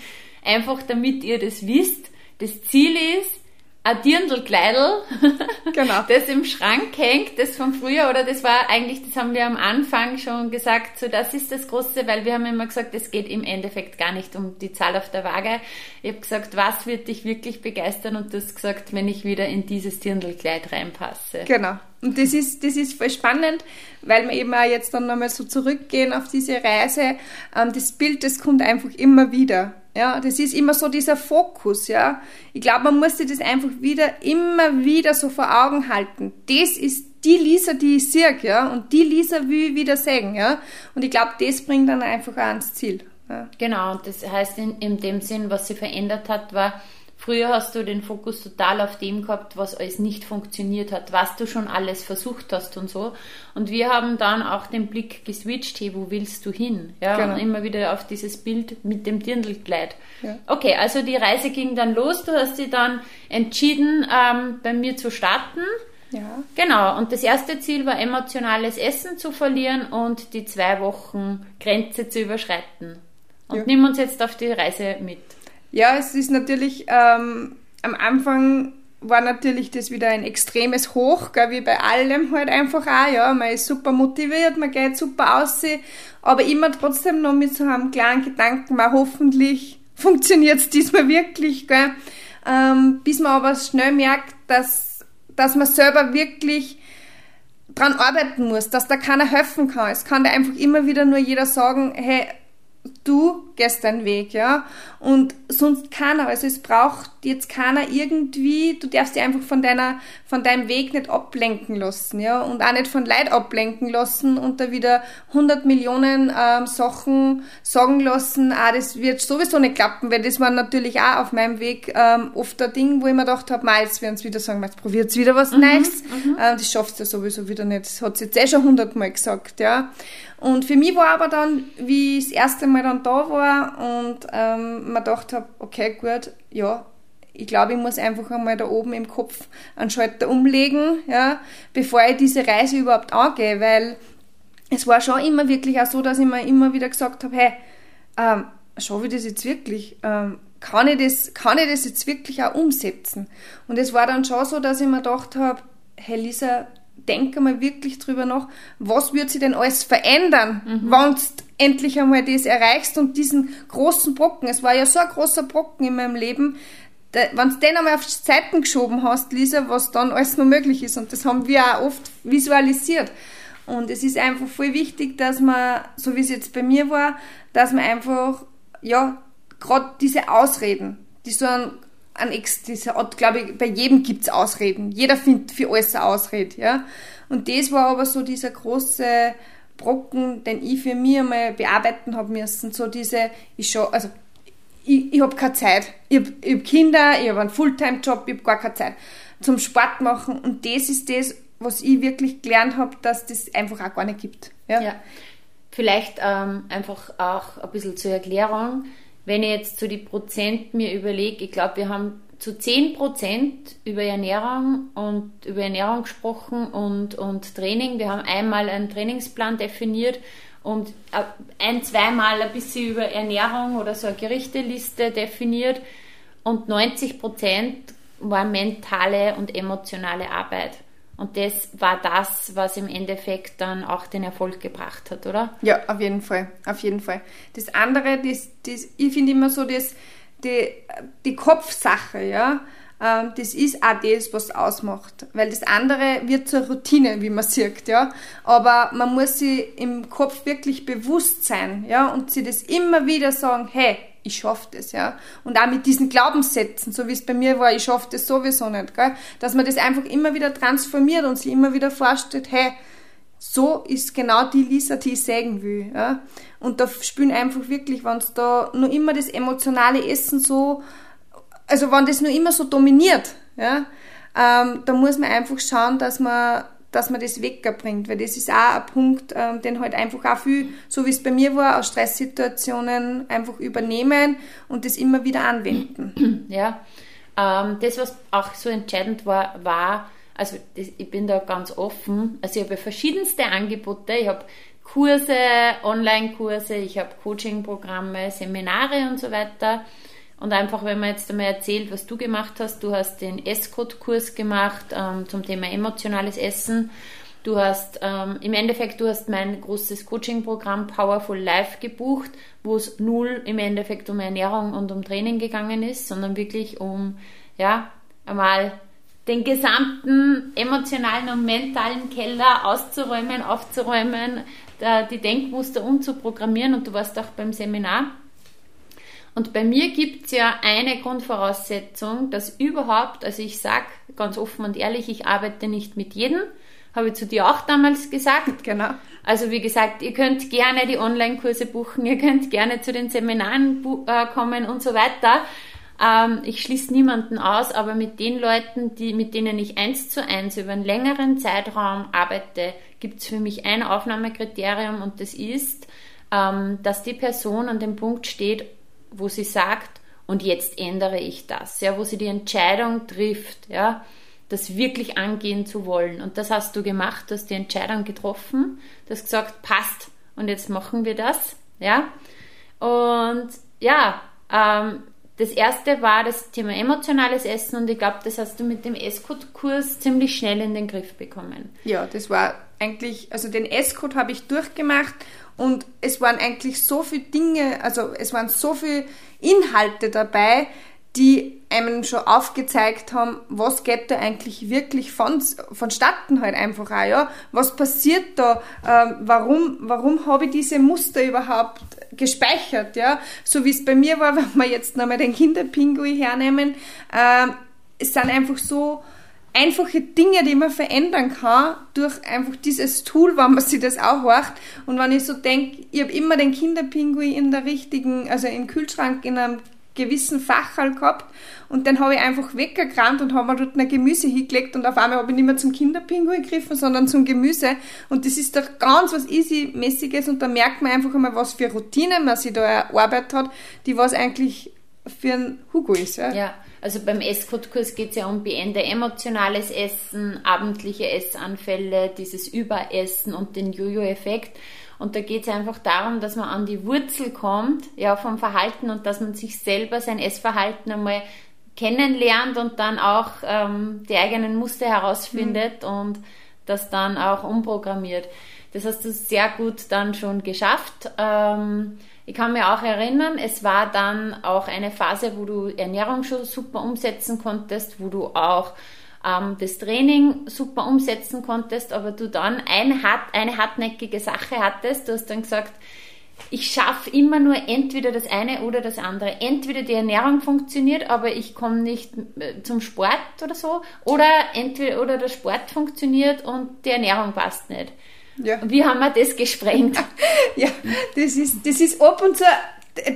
Einfach damit ihr das wisst. Das Ziel ist, ein Dirndlkleidl, *laughs* genau. das im Schrank hängt, das von früher, oder das war eigentlich, das haben wir am Anfang schon gesagt, so das ist das Große, weil wir haben immer gesagt, es geht im Endeffekt gar nicht um die Zahl auf der Waage. Ich habe gesagt, was wird dich wirklich begeistern und du hast gesagt, wenn ich wieder in dieses Dirndlkleid reinpasse. Genau. Und das ist, das ist voll spannend, weil wir eben auch jetzt dann nochmal so zurückgehen auf diese Reise. Ähm, das Bild, das kommt einfach immer wieder. Ja, das ist immer so dieser Fokus, ja. Ich glaube, man muss sich das einfach wieder, immer wieder so vor Augen halten. Das ist die Lisa, die ich sehe, ja, und die Lisa will ich wieder sehen, ja. Und ich glaube, das bringt dann einfach auch ans Ziel. Ja. Genau, und das heißt in, in dem Sinn, was sie verändert hat, war, Früher hast du den Fokus total auf dem gehabt, was alles nicht funktioniert hat, was du schon alles versucht hast und so. Und wir haben dann auch den Blick geswitcht, hey, wo willst du hin? Ja, genau. und immer wieder auf dieses Bild mit dem Dirndlkleid. Ja. Okay, also die Reise ging dann los. Du hast dich dann entschieden, ähm, bei mir zu starten. Ja. Genau, und das erste Ziel war emotionales Essen zu verlieren und die zwei Wochen Grenze zu überschreiten. Und ja. nimm uns jetzt auf die Reise mit. Ja, es ist natürlich ähm, am Anfang war natürlich das wieder ein extremes Hoch, gell, wie bei allem halt einfach auch, ja, man ist super motiviert, man geht super aus, aber immer trotzdem noch mit so einem kleinen Gedanken, mal hoffentlich funktioniert es diesmal wirklich, gell, ähm, bis man aber schnell merkt, dass, dass man selber wirklich dran arbeiten muss, dass da keiner helfen kann. Es kann da einfach immer wieder nur jeder sagen, hey, du gehst deinen Weg, ja. Und sonst keiner. Also es braucht jetzt keiner irgendwie, du darfst dich einfach von deiner, von deinem Weg nicht ablenken lassen, ja. Und auch nicht von Leid ablenken lassen und da wieder 100 Millionen ähm, Sachen sagen lassen, ah, das wird sowieso nicht klappen, weil das war natürlich auch auf meinem Weg ähm, oft ein Ding, wo ich mir gedacht habe, mal, jetzt werden sie wieder sagen, jetzt probiert wieder was mhm, Neues. Mhm. Ähm, das schaffst du ja sowieso wieder nicht. Das hat sie jetzt eh schon hundertmal gesagt, ja. Und für mich war aber dann, wie ich das erste Mal dann da war und ähm, man dachte habe, okay, gut, ja, ich glaube, ich muss einfach einmal da oben im Kopf einen Schalter umlegen, ja, bevor ich diese Reise überhaupt angehe, weil es war schon immer wirklich auch so, dass ich mir immer wieder gesagt habe, hey, ähm, schaffe ich das jetzt wirklich? Ähm, kann ich das, kann ich das jetzt wirklich auch umsetzen? Und es war dann schon so, dass ich mir gedacht habe, hey Lisa, denke mal wirklich drüber nach, was wird sich denn alles verändern, mhm. wenn du endlich einmal das erreichst und diesen großen Brocken, es war ja so ein großer Brocken in meinem Leben, wenn du den einmal auf die Seiten geschoben hast, Lisa, was dann alles noch möglich ist. Und das haben wir auch oft visualisiert. Und es ist einfach voll wichtig, dass man, so wie es jetzt bei mir war, dass man einfach, ja, gerade diese Ausreden, die so ein an diese Art, glaube ich, bei jedem gibt's Ausreden. Jeder findet für alles eine Ausrede, ja. Und das war aber so dieser große Brocken, den ich für mich einmal bearbeiten habe müssen. So diese, ich schon, also, ich, ich habe keine Zeit. Ich habe hab Kinder, ich habe einen Fulltime-Job, ich habe gar keine Zeit zum Sport machen. Und das ist das, was ich wirklich gelernt habe, dass das einfach auch gar nicht gibt. Ja. ja. Vielleicht ähm, einfach auch ein bisschen zur Erklärung wenn ich jetzt zu so die Prozent mir überlege, ich glaube, wir haben zu 10 Prozent über Ernährung und über Ernährung gesprochen und, und Training. Wir haben einmal einen Trainingsplan definiert und ein, zweimal ein bisschen über Ernährung oder so eine Gerichteliste definiert und 90 Prozent war mentale und emotionale Arbeit. Und das war das, was im Endeffekt dann auch den Erfolg gebracht hat, oder? Ja, auf jeden Fall, auf jeden Fall. Das andere, das, das, ich finde immer so, das, die, die Kopfsache, ja, ähm, das ist auch das, was ausmacht. Weil das andere wird zur Routine, wie man sieht, ja. Aber man muss sich im Kopf wirklich bewusst sein, ja, und sich das immer wieder sagen, hey, ich schaffe das, ja. Und auch mit diesen Glaubenssätzen, so wie es bei mir war, ich schaffe das sowieso nicht, gell? Dass man das einfach immer wieder transformiert und sich immer wieder vorstellt, hey, so ist genau die Lisa, die ich sagen will, ja. Und da spielen einfach wirklich, wenn es da nur immer das emotionale Essen so, also wenn das nur immer so dominiert, ja, ähm, da muss man einfach schauen, dass man dass man das wegbringt, weil das ist auch ein Punkt, ähm, den halt einfach auch viel, so wie es bei mir war, aus Stresssituationen einfach übernehmen und das immer wieder anwenden. *clears throat* Ja, ähm, das, was auch so entscheidend war, war, also das, ich bin da ganz offen, also ich habe verschiedenste Angebote, ich habe Kurse, Online-Kurse, ich habe Coaching-Programme, Seminare und so weiter. Und einfach, wenn man jetzt einmal erzählt, was du gemacht hast, du hast den S-Code-Kurs gemacht ähm, zum Thema emotionales Essen. Du hast ähm, im Endeffekt, du hast mein großes Coaching-Programm Powerful Life gebucht, wo es null im Endeffekt um Ernährung und um Training gegangen ist, sondern wirklich um, ja, einmal den gesamten emotionalen und mentalen Keller auszuräumen, aufzuräumen, die Denkmuster umzuprogrammieren. Und du warst auch beim Seminar. Und bei mir gibt es ja eine Grundvoraussetzung, dass überhaupt, also ich sage ganz offen und ehrlich, ich arbeite nicht mit jedem, habe ich zu dir auch damals gesagt. Genau. Also wie gesagt, ihr könnt gerne die Online-Kurse buchen, ihr könnt gerne zu den Seminaren äh, kommen und so weiter. Ähm, ich schließe niemanden aus, aber mit den Leuten, die, mit denen ich eins zu eins über einen längeren Zeitraum arbeite, gibt es für mich ein Aufnahmekriterium und das ist, ähm, dass die Person an dem Punkt steht, wo sie sagt, und jetzt ändere ich das, ja, wo sie die Entscheidung trifft, ja, das wirklich angehen zu wollen. Und das hast du gemacht, du hast die Entscheidung getroffen, du hast gesagt, passt, und jetzt machen wir das, ja. Und ja, ähm, das erste war das Thema emotionales Essen und ich glaube, das hast du mit dem S-Code-Kurs ziemlich schnell in den Griff bekommen. Ja, das war eigentlich, also den S-Code habe ich durchgemacht und es waren eigentlich so viele Dinge, also es waren so viele Inhalte dabei, die einem schon aufgezeigt haben, was geht da eigentlich wirklich von, vonstatten halt einfach auch, ja. Was passiert da? Ähm, warum, warum habe ich diese Muster überhaupt gespeichert, ja? So wie es bei mir war, *laughs* wenn wir jetzt nochmal den Kinderpingui hernehmen, ähm, es sind einfach so, einfache Dinge, die man verändern kann durch einfach dieses Tool, wenn man sich das auch macht. Und wenn ich so denke, ich habe immer den Kinderpinguin in der richtigen, also im Kühlschrank in einem gewissen Fachhall gehabt und dann habe ich einfach weggerannt und habe mir dort ein Gemüse hingelegt und auf einmal habe ich nicht mehr zum Kinderpinguin gegriffen, sondern zum Gemüse und das ist doch ganz was easy-mäßiges und da merkt man einfach einmal, was für Routine man sich da erarbeitet hat, die was eigentlich für ein Hugo ist. Ja. ja. Also beim Esscode-Kurs geht es ja um Beende emotionales Essen, abendliche Essanfälle, dieses Überessen und den Jojo-Effekt. Und da geht es einfach darum, dass man an die Wurzel kommt, ja, vom Verhalten und dass man sich selber sein Essverhalten einmal kennenlernt und dann auch ähm, die eigenen Muster herausfindet mhm. und das dann auch umprogrammiert. Das hast du sehr gut dann schon geschafft. Ähm, ich kann mir auch erinnern, es war dann auch eine Phase, wo du Ernährung schon super umsetzen konntest, wo du auch ähm, das Training super umsetzen konntest, aber du dann ein hart, eine hartnäckige Sache hattest. Du hast dann gesagt, ich schaffe immer nur entweder das eine oder das andere. Entweder die Ernährung funktioniert, aber ich komme nicht äh, zum Sport oder so, oder entweder oder der Sport funktioniert und die Ernährung passt nicht. Ja. Wie haben wir das gesprengt? *laughs* ja, das ist, das ist ab und zu,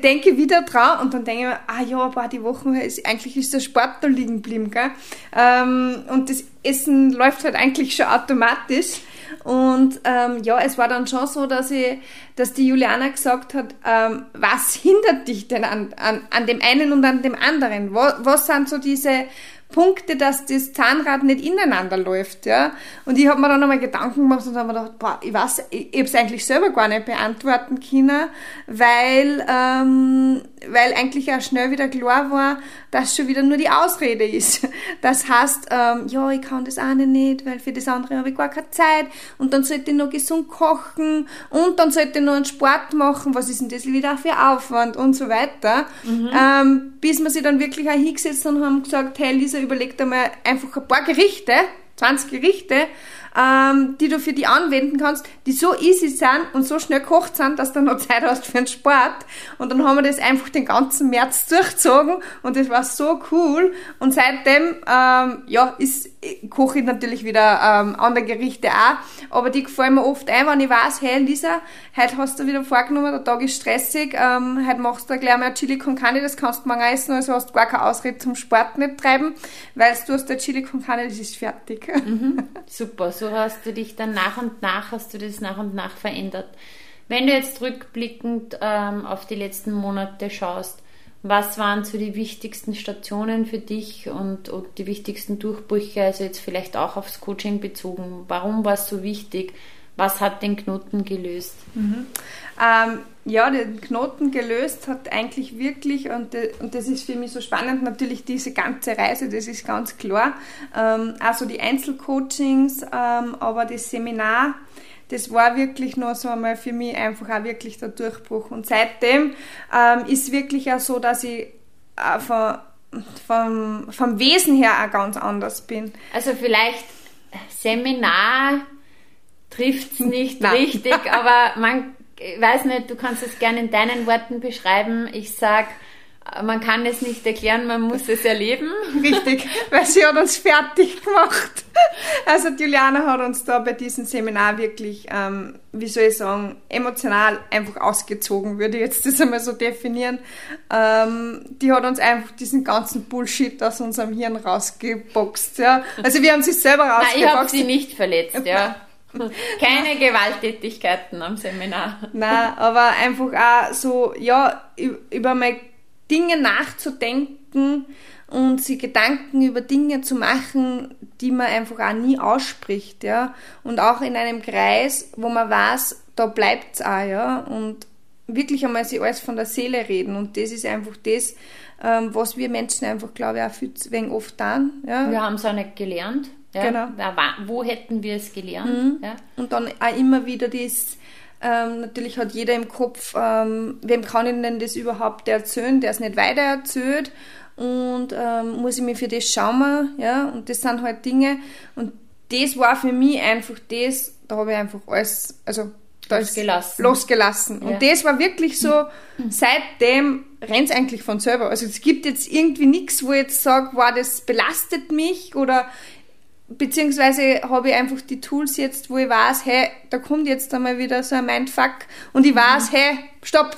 denke ich wieder dran und dann denke ich mir, ah ja, ein paar die Wochen, ist, eigentlich ist der Sport da liegen geblieben, gell? Ähm, und das Essen läuft halt eigentlich schon automatisch. Und ähm, ja, es war dann schon so, dass ich, dass die Juliana gesagt hat, ähm, was hindert dich denn an, an, an dem einen und an dem anderen? Was, was sind so diese Punkte, dass das Zahnrad nicht ineinander läuft, ja. Und ich habe mir dann nochmal Gedanken gemacht und habe mir gedacht, boah, ich weiß, ich, ich habe es eigentlich selber gar nicht beantworten können, weil ähm, weil eigentlich auch schnell wieder klar war, dass schon wieder nur die Ausrede ist. *laughs* Das heißt, ähm, ja, ich kann das eine nicht, weil für das andere habe ich gar keine Zeit und dann sollte ich noch gesund kochen und dann sollte ich noch einen Sport machen, was ist denn das wieder für Aufwand und so weiter. Mhm. Ähm, bis wir sich dann wirklich auch hingesetzt und haben gesagt, hey Lisa, überleg dir mal einfach ein paar Gerichte, 20 Gerichte, ähm, die du für die anwenden kannst, die so easy sind und so schnell kocht sind, dass du noch *laughs* Zeit hast für den Sport. Und dann haben wir das einfach den ganzen März durchgezogen und das war so cool. Und seitdem, ähm, ja, ist, koche ich natürlich wieder ähm, andere Gerichte auch, aber die gefallen mir oft ein, wenn ich weiß, hey Lisa, heute hast du wieder vorgenommen, der Tag ist stressig, ähm, heute machst du gleich mal Chili con Carne, das kannst du morgen essen, also hast du gar keine Ausrede zum Sport nicht treiben, weil du hast der Chili con Carne, das ist fertig. Mhm. *laughs* Super, so hast du dich dann nach und nach, hast du das nach und nach verändert. Wenn du jetzt rückblickend ähm, auf die letzten Monate schaust, was waren so die wichtigsten Stationen für dich und, und, die wichtigsten Durchbrüche, also jetzt vielleicht auch aufs Coaching bezogen? Warum war es so wichtig? Was hat den Knoten gelöst? Mhm. Ähm, ja, den Knoten gelöst hat eigentlich wirklich, und, und das ist für mich so spannend, natürlich diese ganze Reise, das ist ganz klar. Ähm, also die Einzelcoachings, ähm, aber das Seminar, das war wirklich noch so einmal für mich einfach auch wirklich der Durchbruch. Und seitdem ähm, ist wirklich auch so, dass ich äh, von, vom, vom Wesen her auch ganz anders bin. Also vielleicht Seminar trifft es nicht richtig, aber man ich weiß nicht, du kannst es gerne in deinen Worten beschreiben. Ich sag, man kann es nicht erklären, man muss es erleben. *laughs* Richtig, weil sie hat uns fertig gemacht. Also Juliana hat uns da bei diesem Seminar wirklich, ähm, wie soll ich sagen, emotional einfach ausgezogen, würde ich jetzt das einmal so definieren. Ähm, die hat uns einfach diesen ganzen Bullshit aus unserem Hirn rausgeboxt. Ja. Also wir haben sich selber rausgeboxt. Nein, ich habe sie nicht verletzt, ja. *laughs* Keine Gewalttätigkeiten am Seminar. Nein, aber einfach auch so, ja, über meine Dinge nachzudenken und sich Gedanken über Dinge zu machen, die man einfach auch nie ausspricht, ja. Und auch in einem Kreis, wo man weiß, da bleibt's auch, ja. Und wirklich einmal sich alles von der Seele reden. Und das ist einfach das, ähm, was wir Menschen einfach, glaube ich, auch viel zu wenig oft tun. Ja. Wir haben es auch nicht gelernt. Ja. Genau. Wo hätten wir es gelernt? Mhm. Ja. Und dann auch immer wieder das, ähm, natürlich hat jeder im Kopf, ähm, wem kann ich denn das überhaupt erzählen, der es nicht weiter erzählt und ähm, muss ich mir für das schauen, ja, und das sind halt Dinge und das war für mich einfach das, da habe ich einfach alles, also losgelassen. losgelassen. Ja. Und das war wirklich so, seitdem rennt es eigentlich von selber. Also es gibt jetzt irgendwie nichts, wo ich jetzt sage, wow, das belastet mich oder beziehungsweise habe ich einfach die Tools jetzt, wo ich weiß, hey, da kommt jetzt einmal wieder so ein Mindfuck und ich weiß, mhm. hey, stopp.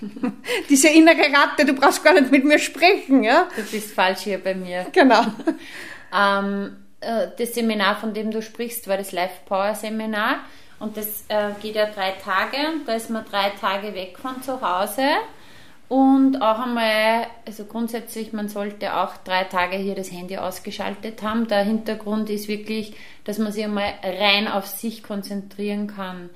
*laughs* Diese innere Ratte, du brauchst gar nicht mit mir sprechen, ja? Du bist falsch hier bei mir. Genau. *laughs* ähm, äh, das Seminar, von dem du sprichst, war das Life Power Seminar und das äh, geht ja drei Tage und da ist man drei Tage weg von zu Hause und auch einmal, also grundsätzlich, man sollte auch drei Tage hier das Handy ausgeschaltet haben. Der Hintergrund ist wirklich, dass man sich einmal rein auf sich konzentrieren kann.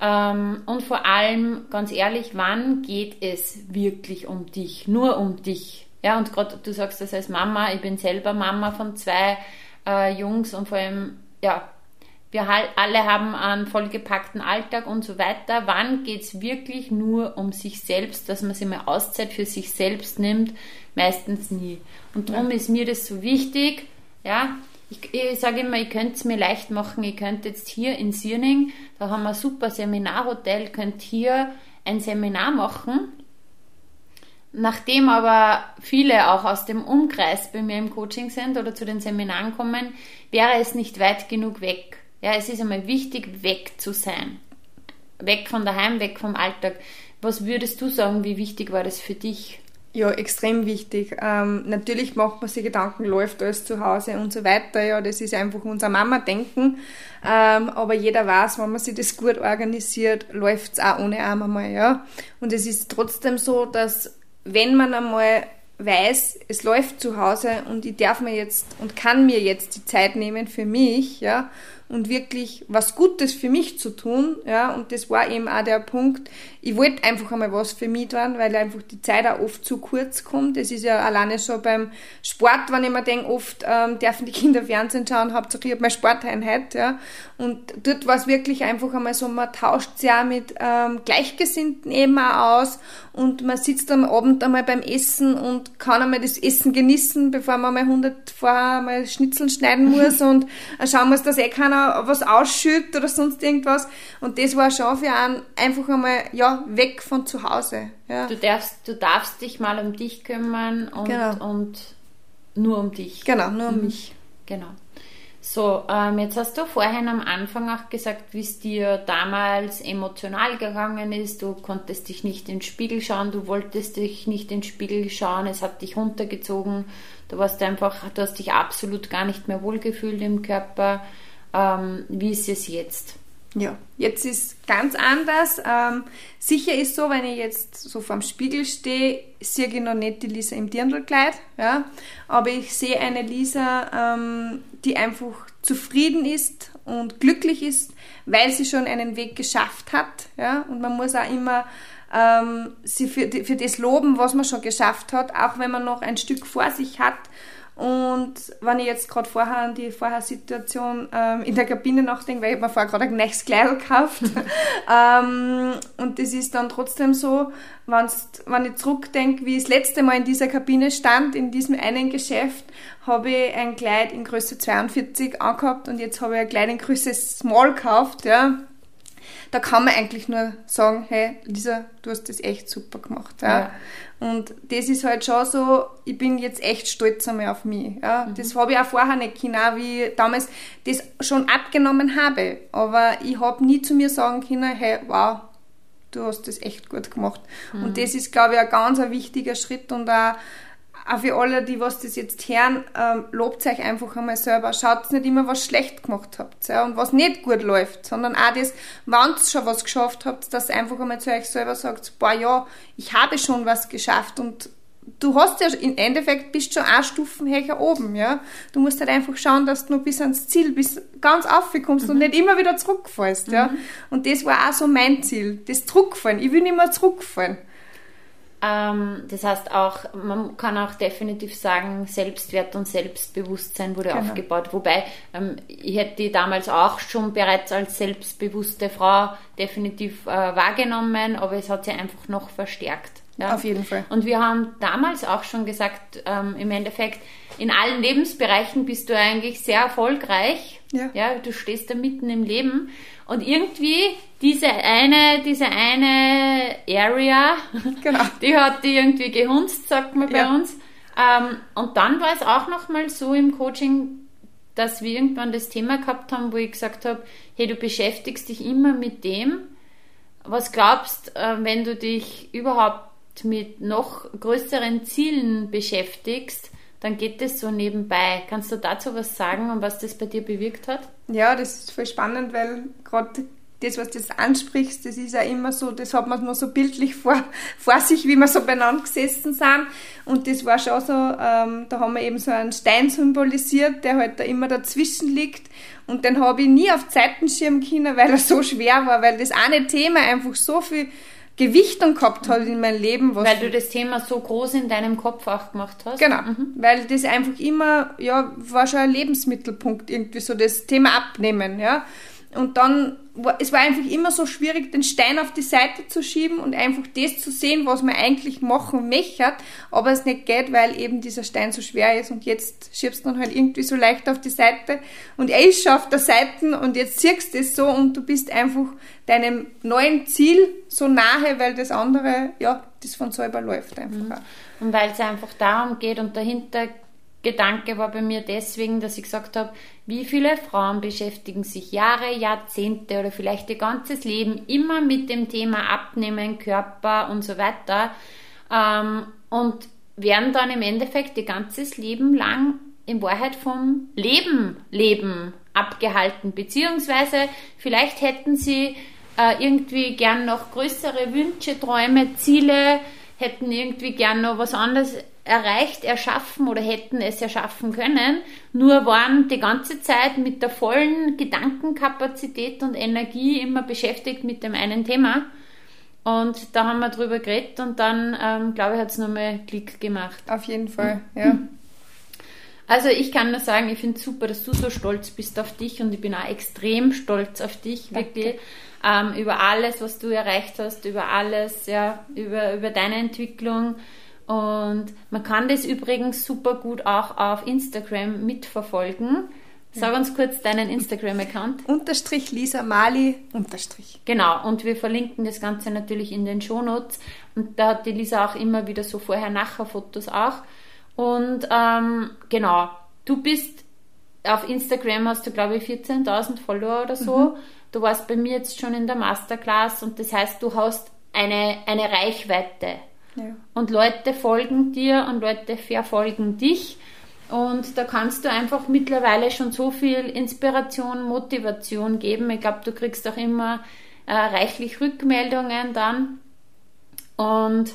Ähm, und vor allem, ganz ehrlich, wann geht es wirklich um dich? Nur um dich. Ja, und gerade du sagst das als Mama, ich bin selber Mama von zwei äh, Jungs und vor allem, ja, wir alle haben einen vollgepackten Alltag und so weiter. Wann geht es wirklich nur um sich selbst, dass man sich mal Auszeit für sich selbst nimmt? Meistens nie. Und darum ja. ist mir das so wichtig. Ja, ich, ich sage immer, ihr könnt es mir leicht machen. Ihr könnt jetzt hier in Sierning, da haben wir ein super Seminarhotel, könnt hier ein Seminar machen. Nachdem aber viele auch aus dem Umkreis bei mir im Coaching sind oder zu den Seminaren kommen, wäre es nicht weit genug weg. Ja, es ist einmal wichtig, weg zu sein. Weg von daheim, weg vom Alltag. Was würdest du sagen, wie wichtig war das für dich? Ja, extrem wichtig. Ähm, natürlich macht man sich Gedanken, läuft alles zu Hause und so weiter. Ja, das ist einfach unser Mama-Denken. Ähm, aber jeder weiß, wenn man sich das gut organisiert, läuft es auch ohne Arm einmal. Ja. Und es ist trotzdem so, dass wenn man einmal weiß, es läuft zu Hause und ich darf mir jetzt und kann mir jetzt die Zeit nehmen für mich, ja, und wirklich was Gutes für mich zu tun. Ja, und das war eben auch der Punkt. Ich wollte einfach einmal was für mich tun, weil einfach die Zeit auch oft zu kurz kommt. Es ist ja alleine schon beim Sport, wenn ich mir denke, oft ähm, dürfen die Kinder Fernsehen schauen, hauptsächlich ich habe meine Sporteinheit. Ja, und dort war es wirklich einfach einmal so, man tauscht sich auch mit ähm, Gleichgesinnten eben auch aus und man sitzt am Abend einmal beim Essen und kann einmal das Essen genießen, bevor man mal 100 vorher mal Schnitzeln schneiden *laughs* muss und schauen muss, dass eh keiner was ausschüttet oder sonst irgendwas. Und das war schon für einen einfach einmal, ja, weg von zu Hause. Ja. Du, darfst, du darfst dich mal um dich kümmern und, genau. und nur um dich. Genau, nur um mhm. mich. Genau. So, ähm, jetzt hast du vorhin am Anfang auch gesagt, wie es dir damals emotional gegangen ist. Du konntest dich nicht in den Spiegel schauen, du wolltest dich nicht in den Spiegel schauen, es hat dich runtergezogen. Du warst einfach, du hast dich absolut gar nicht mehr wohlgefühlt im Körper. Ähm, wie ist es jetzt? Ja, jetzt ist ganz anders. Ähm, sicher ist so, wenn ich jetzt so vorm Spiegel stehe, sehe ich noch nicht die Lisa im Dirndlkleid, ja, aber ich sehe eine Lisa, ähm, die einfach zufrieden ist und glücklich ist, weil sie schon einen Weg geschafft hat, ja, und man muss auch immer ähm, sie für, für das loben, was man schon geschafft hat, auch wenn man noch ein Stück vor sich hat und wenn ich jetzt gerade vorher an die Vorher-Situation ähm, in der Kabine nachdenke, weil ich mir vorher gerade ein neues Kleid gekauft *laughs* ähm, und das ist dann trotzdem so, wenn ich zurückdenke, wie ich das letzte Mal in dieser Kabine stand, in diesem einen Geschäft, habe ich ein Kleid in Größe 42 angehabt und jetzt habe ich ein Kleid in Größe Small gekauft, ja da kann man eigentlich nur sagen, hey, Lisa, du hast das echt super gemacht. Ja. ja. Und das ist halt schon so, ich bin jetzt echt stolz einmal auf mich. Ja. Mhm. Das habe ich auch vorher nicht können, wie ich damals das schon abgenommen habe. Aber ich habe nie zu mir sagen können, hey, wow, du hast das echt gut gemacht. Mhm. Und das ist, glaube ich, ein ganz ein wichtiger Schritt und auch auch für alle, die was das jetzt hören, ähm, lobt euch einfach einmal selber. Schaut nicht immer, was schlecht gemacht habt ja, und was nicht gut läuft, sondern auch das, wenn ihr schon was geschafft habt, dass ihr einfach einmal zu euch selber sagt, boah ja, ich habe schon was geschafft und du hast ja im Endeffekt bist schon eine Stufen höher oben, ja. Du musst halt einfach schauen, dass du nur bis ans Ziel, bis ganz aufkommst mhm. und nicht immer wieder zurückfallst, mhm. ja. Und das war auch so mein Ziel, das Zurückfallen. Ich will nicht mehr zurückfallen. Ähm, das heißt auch, man kann auch definitiv sagen, Selbstwert und Selbstbewusstsein wurde genau. aufgebaut. Wobei ähm, ich hätte die damals auch schon bereits als selbstbewusste Frau definitiv äh, wahrgenommen, aber es hat sich einfach noch verstärkt. Ja? Auf jeden Fall. Und wir haben damals auch schon gesagt, ähm, im Endeffekt, in allen Lebensbereichen bist du eigentlich sehr erfolgreich. Ja. ja. Du stehst da mitten im Leben. Und irgendwie diese eine, diese eine Area, *laughs* genau. die hat die irgendwie gehunzt, sagt man bei ja. uns. Ähm, und dann war es auch nochmal so im Coaching, dass wir irgendwann das Thema gehabt haben, wo ich gesagt habe, hey, du beschäftigst dich immer mit dem, was glaubst, äh, wenn du dich überhaupt mit noch größeren Zielen beschäftigst, dann geht das so nebenbei. Kannst du dazu was sagen und was das bei dir bewirkt hat? Ja, das ist voll spannend, weil gerade das, was du jetzt ansprichst, das ist ja immer so, das hat man nur so bildlich vor, *laughs* vor sich, wie wir so beieinander gesessen sind. Und das war schon so, ähm, da haben wir eben so einen Stein symbolisiert, der halt da immer dazwischen liegt. Und den habe ich nie auf Zeitenschirm können, weil er so schwer war, weil das eine Thema einfach so viel Gewichtung gehabt hat in meinem Leben. weil du das Thema so groß in deinem Kopf auch gemacht hast? Genau, mhm. weil das einfach immer, ja, war schon ein Lebensmittelpunkt irgendwie so, das Thema Abnehmen, ja. Und dann, es war einfach immer so schwierig, den Stein auf die Seite zu schieben und einfach das zu sehen, was man eigentlich machen möchte, aber es nicht geht, weil eben dieser Stein so schwer ist und jetzt schiebst du dann halt irgendwie so leicht auf die Seite und er ist schon auf der Seite und jetzt siehst du es so und du bist einfach deinem neuen Ziel so nahe, weil das andere, ja, das von selber läuft einfach. Mhm. Und weil es einfach darum geht und dahinter Gedanke war bei mir deswegen, dass ich gesagt habe, wie viele Frauen beschäftigen sich Jahre, Jahrzehnte oder vielleicht ihr ganzes Leben immer mit dem Thema Abnehmen, Körper und so weiter ähm, und werden dann im Endeffekt ihr ganzes Leben lang in Wahrheit vom Leben leben abgehalten, beziehungsweise vielleicht hätten sie äh, irgendwie gern noch größere Wünsche, Träume, Ziele, hätten irgendwie gern noch was anderes erreicht, erschaffen oder hätten es erschaffen können, nur waren die ganze Zeit mit der vollen Gedankenkapazität und Energie immer beschäftigt mit dem einen Thema. Und da haben wir drüber geredet und dann, ähm, glaube ich, hat es nochmal Klick gemacht. Auf jeden Fall, ja. Also ich kann nur sagen, ich finde es super, dass du so stolz bist auf dich und ich bin auch extrem stolz auf dich, Danke. wirklich, ähm, über alles, was du erreicht hast, über alles, ja, über, über deine Entwicklung. Und man kann das übrigens super gut auch auf Instagram mitverfolgen. Sag uns kurz deinen Instagram-Account. Unterstrich Lisa Mali Unterstrich. Genau, und wir verlinken das Ganze natürlich in den Shownotes. Und da hat die Lisa auch immer wieder so Vorher-Nachher-Fotos auch. Und ähm, genau, du bist auf Instagram hast du glaube ich 14.000 Follower oder so. Mhm. Du warst bei mir jetzt schon in der Masterclass und das heißt, du hast eine, eine Reichweite. Ja. Und Leute folgen dir und Leute verfolgen dich. Und da kannst du einfach mittlerweile schon so viel Inspiration, Motivation geben. Ich glaube, du kriegst auch immer äh, reichlich Rückmeldungen dann. Und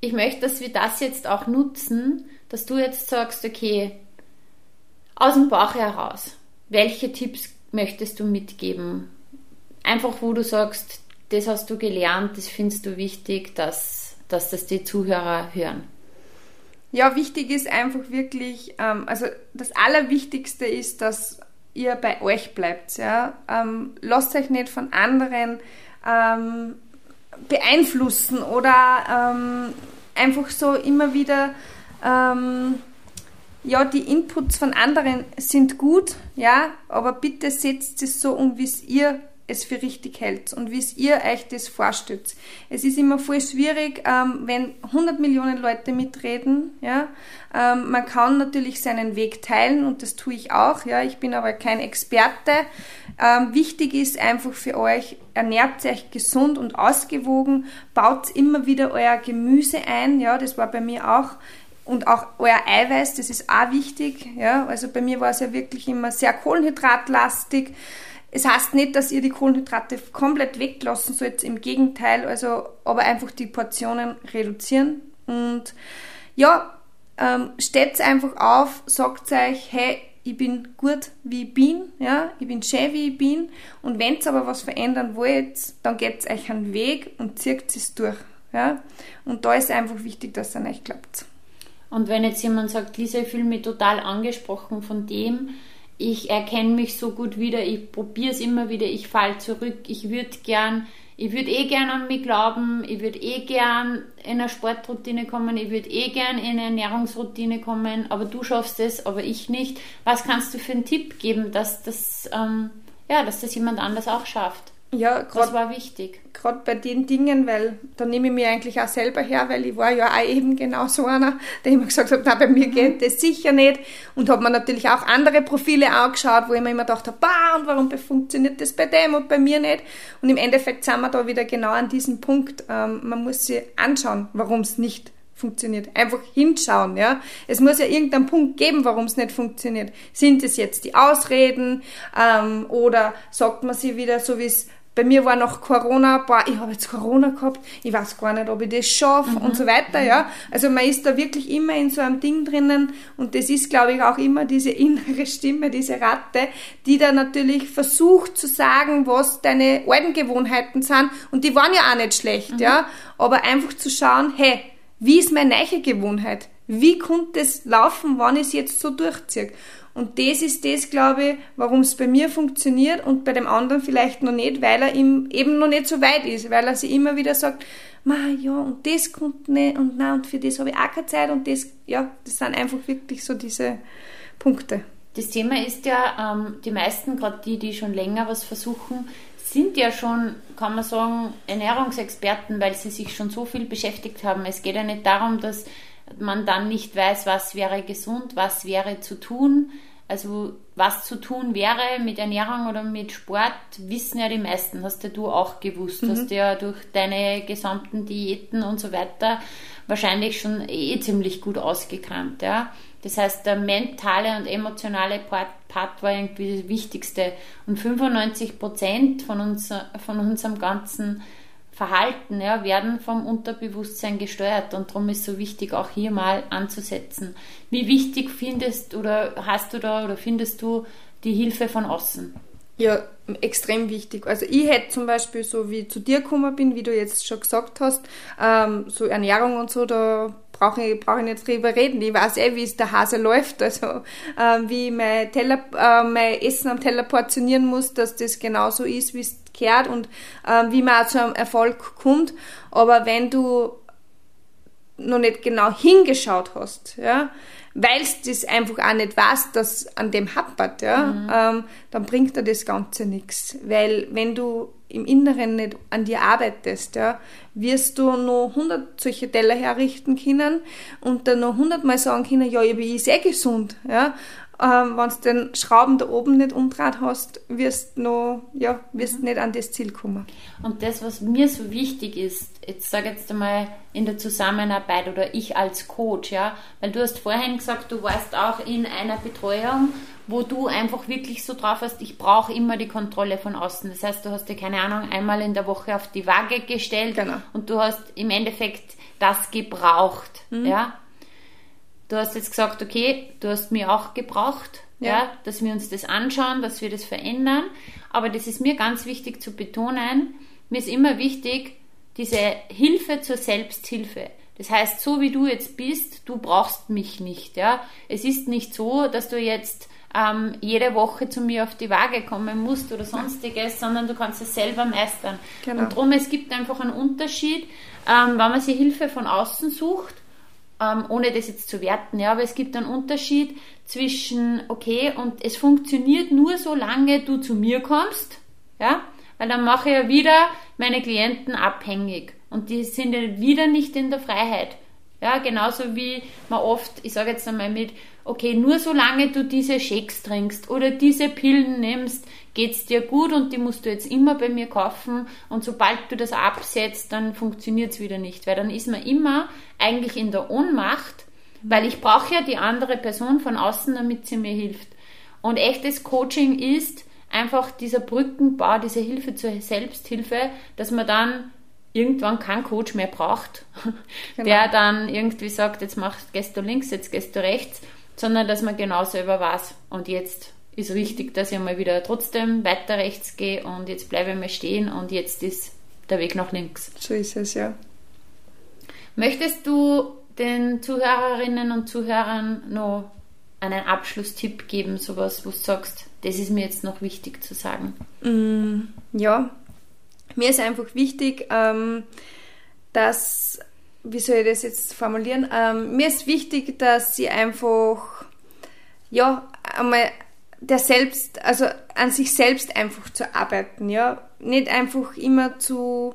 ich möchte, dass wir das jetzt auch nutzen, dass du jetzt sagst, okay, aus dem Bauch heraus, welche Tipps möchtest du mitgeben? Einfach, wo du sagst, das hast du gelernt, das findest du wichtig, dass, dass das die Zuhörer hören. Ja, wichtig ist einfach wirklich, ähm, also das Allerwichtigste ist, dass ihr bei euch bleibt. Ja? Ähm, lasst euch nicht von anderen ähm, beeinflussen oder ähm, einfach so immer wieder, ähm, ja, die Inputs von anderen sind gut, ja, aber bitte setzt es so um, wie es ihr es für richtig hält und wie es ihr euch das vorstellt. Es ist immer voll schwierig, ähm, wenn 100 Millionen Leute mitreden. Ja? Ähm, man kann natürlich seinen Weg teilen und das tue ich auch. Ja? Ich bin aber kein Experte. Ähm, wichtig ist einfach für euch, ernährt euch gesund und ausgewogen, baut immer wieder euer Gemüse ein. Ja? Das war bei mir auch und auch euer Eiweiß, das ist auch wichtig. Ja? Also bei mir war es ja wirklich immer sehr kohlenhydratlastig. Es heißt nicht, dass ihr die Kohlenhydrate komplett weglassen sollt, im Gegenteil, also aber einfach die Portionen reduzieren. Und ja, ähm, steht einfach auf, sagt euch, hey, ich bin gut, wie ich bin, ja, ich bin schön, wie ich bin. Und wenn ihr aber was verändern wollt, dann gebt euch einen Weg und zieht es durch, ja, und da ist einfach wichtig, dass es an euch klappt. Und wenn jetzt jemand sagt, Lisa, ich fühle mich total angesprochen von dem, ich erkenne mich so gut wieder, ich probiere es immer wieder, ich falle zurück, ich würde gern, ich würde eh gern an mich glauben, ich würde eh gern in eine Sportroutine kommen, ich würde eh gern in eine Ernährungsroutine kommen, aber du schaffst es, aber ich nicht. Was kannst du für einen Tipp geben, dass das, ähm, ja, dass das jemand anders auch schafft? Ja, grad, das war wichtig. Gerade bei den Dingen, weil da nehme ich mich eigentlich auch selber her, weil ich war ja auch eben genau so einer, der immer gesagt hat, na, bei mir geht das sicher nicht. Und habe mir natürlich auch andere Profile angeschaut, wo ich mir immer gedacht habe, bah, und warum funktioniert das bei dem und bei mir nicht? Und im Endeffekt sind wir da wieder genau an diesem Punkt. Ähm, man muss sich anschauen, warum es nicht funktioniert. Einfach hinschauen, ja. Es muss ja irgendeinen Punkt geben, warum es nicht funktioniert. Sind es jetzt die Ausreden ähm, oder sagt man sich wieder so, wie es bei mir war noch Corona, boah, ich habe jetzt Corona gehabt, ich weiß gar nicht, ob ich das schaffe mhm. und so weiter, ja. Also man ist da wirklich immer in so einem Ding drinnen und das ist, glaube ich, auch immer diese *laughs* innere Stimme, diese Ratte, die da natürlich versucht zu sagen, was deine alten Gewohnheiten sind und die waren ja auch nicht schlecht, mhm. ja. Aber einfach zu schauen, hey, wie ist meine neue Gewohnheit? Wie konnte es laufen, wann ich es jetzt so durchziehe? Und das ist das, glaube ich, warum es bei mir funktioniert und bei dem anderen vielleicht noch nicht, weil er ihm eben noch nicht so weit ist, weil er sich immer wieder sagt, ma ja, und das kommt nicht und na und für das habe ich auch keine Zeit und das, ja, das sind einfach wirklich so diese Punkte. Das Thema ist ja, ähm, die meisten, gerade die, die schon länger was versuchen, sind ja schon, kann man sagen, Ernährungsexperten, weil sie sich schon so viel beschäftigt haben. Es geht ja nicht darum, dass man dann nicht weiß, was wäre gesund, was wäre zu tun. Also was zu tun wäre mit Ernährung oder mit Sport, wissen ja die meisten, hast ja du auch gewusst, mhm. hast ja durch deine gesamten Diäten und so weiter wahrscheinlich schon eh ziemlich gut ausgekannt. Ja? Das heißt, der mentale und emotionale Part, Part war irgendwie das Wichtigste. Und 95 Prozent von, uns, von unserem ganzen Verhalten ja, werden vom Unterbewusstsein gesteuert und darum ist so wichtig, auch hier mal anzusetzen. Wie wichtig findest oder hast du da oder findest du die Hilfe von außen? Ja, extrem wichtig. Also ich hätte zum Beispiel, so wie zu dir gekommen bin, wie du jetzt schon gesagt hast, ähm, so Ernährung und so, da brauche ich, brauch ich nicht drüber reden. Ich weiß eh, wie es der Hase läuft. Also ähm, wie ich mein, Teller, äh, mein Essen am Teller portionieren muss, dass das genauso ist, wie es gehört und ähm, wie man auch zu einem Erfolg kommt. Aber wenn du noch nicht genau hingeschaut hast, ja, weil du das einfach auch nicht weißt, dass an dem happert, ja, mhm. ähm, dann bringt dir das Ganze nichts. Weil wenn du im Inneren nicht an dir arbeitest, ja, wirst du noch 100 solche Teller herrichten können und dann noch 100 Mal sagen können, ja, ich bin sehr gesund, ja, ähm, wenn du den Schrauben da oben nicht umdraht hast, wirst du ja, wirst mhm. nicht an das Ziel kommen. Und das, was mir so wichtig ist, jetzt sage jetzt einmal in der Zusammenarbeit oder ich als Coach, ja, weil du hast vorhin gesagt, du warst auch in einer Betreuung, wo du einfach wirklich so drauf hast, ich brauche immer die Kontrolle von außen. Das heißt, du hast dir keine Ahnung einmal in der Woche auf die Waage gestellt genau. und du hast im Endeffekt das gebraucht, mhm. ja. Du hast jetzt gesagt, okay, du hast mir auch gebraucht, ja. ja. dass wir uns das anschauen, dass wir das verändern. Aber das ist mir ganz wichtig zu betonen. Mir ist immer wichtig, diese Hilfe zur Selbsthilfe. Das heißt, so wie du jetzt bist, du brauchst mich nicht. Ja? Es ist nicht so, dass du jetzt ähm, jede Woche zu mir auf die Waage kommen musst oder sonstiges, sondern du kannst es selber meistern. Genau. Und darum, es gibt einfach einen Unterschied, ähm, wenn man sich Hilfe von außen sucht ähm, ohne das jetzt zu werten, ja, aber es gibt einen Unterschied zwischen, okay, und es funktioniert nur solange du zu mir kommst, ja, weil dann mache ich ja wieder meine Klienten abhängig und die sind ja wieder nicht in der Freiheit. Ja, genauso wie man oft, ich sage jetzt einmal mit, okay, nur solange du diese Shakes trinkst oder diese Pillen nimmst, geht's dir gut und die musst du jetzt immer bei mir kaufen und sobald du das absetzt, dann funktioniert's wieder nicht, weil dann ist man immer eigentlich in der Ohnmacht, weil ich brauche ja die andere Person von außen, damit sie mir hilft. Und echtes Coaching ist einfach dieser Brückenbau, diese Hilfe zur Selbsthilfe, dass man dann irgendwann keinen Coach mehr braucht, *laughs* genau. der dann irgendwie sagt, jetzt machst, gehst du links, jetzt gehst du rechts, sondern dass man genau selber weiß. Und jetzt ist richtig, dass ich mal wieder trotzdem weiter rechts gehe und jetzt bleibe ich mal stehen und jetzt ist der Weg nach links. So ist es, ja. Möchtest du den Zuhörerinnen und Zuhörern noch einen Abschlusstipp geben, sowas, wo du sagst, das ist mir jetzt noch wichtig zu sagen? Mm, ja, mir ist einfach wichtig, ähm, dass, wie soll ich das jetzt formulieren? Ähm, mir ist wichtig, dass sie einfach, ja, einmal der selbst, also an sich selbst einfach zu arbeiten, ja. Nicht einfach immer zu,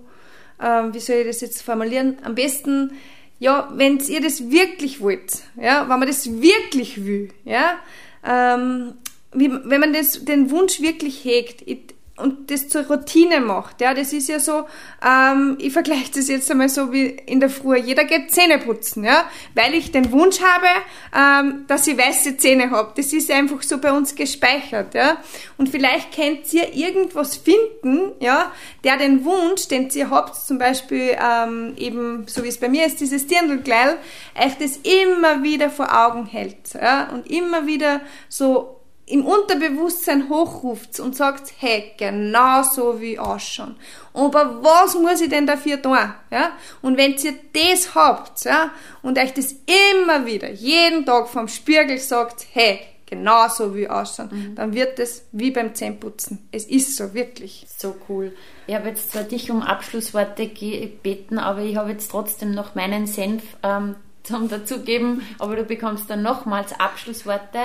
ähm, wie soll ich das jetzt formulieren? Am besten, ja, wenn ihr das wirklich wollt, ja, wenn man das wirklich will, ja, ähm, wie, wenn man das, den Wunsch wirklich hegt, ich, und das zur Routine macht. Ja, das ist ja so, ähm, ich vergleiche das jetzt einmal so wie in der Früh. Jeder geht Zähne putzen, ja, weil ich den Wunsch habe, ähm, dass ich weiße Zähne habe. Das ist einfach so bei uns gespeichert, ja. Und vielleicht könnt ihr irgendwas finden, ja, der den Wunsch, den ihr habt, zum Beispiel ähm, eben, so wie es bei mir ist, dieses Dirndlgleil, euch das immer wieder vor Augen hält, ja, und immer wieder so im Unterbewusstsein hochruft und sagt, hey, genau so wie ich ausschauen. Aber was muss ich denn dafür tun? Ja? Und wenn ihr das habt, ja, und euch das immer wieder, jeden Tag vom Spiegel sagt, hey, genau so wie ich ausschauen, mhm. dann wird das wie beim Zähneputzen. Es ist so, wirklich. So cool. Ich habe jetzt zwar dich um Abschlussworte gebeten, aber ich habe jetzt trotzdem noch meinen Senf ähm, *laughs* zum dazugeben, aber du bekommst dann nochmals Abschlussworte.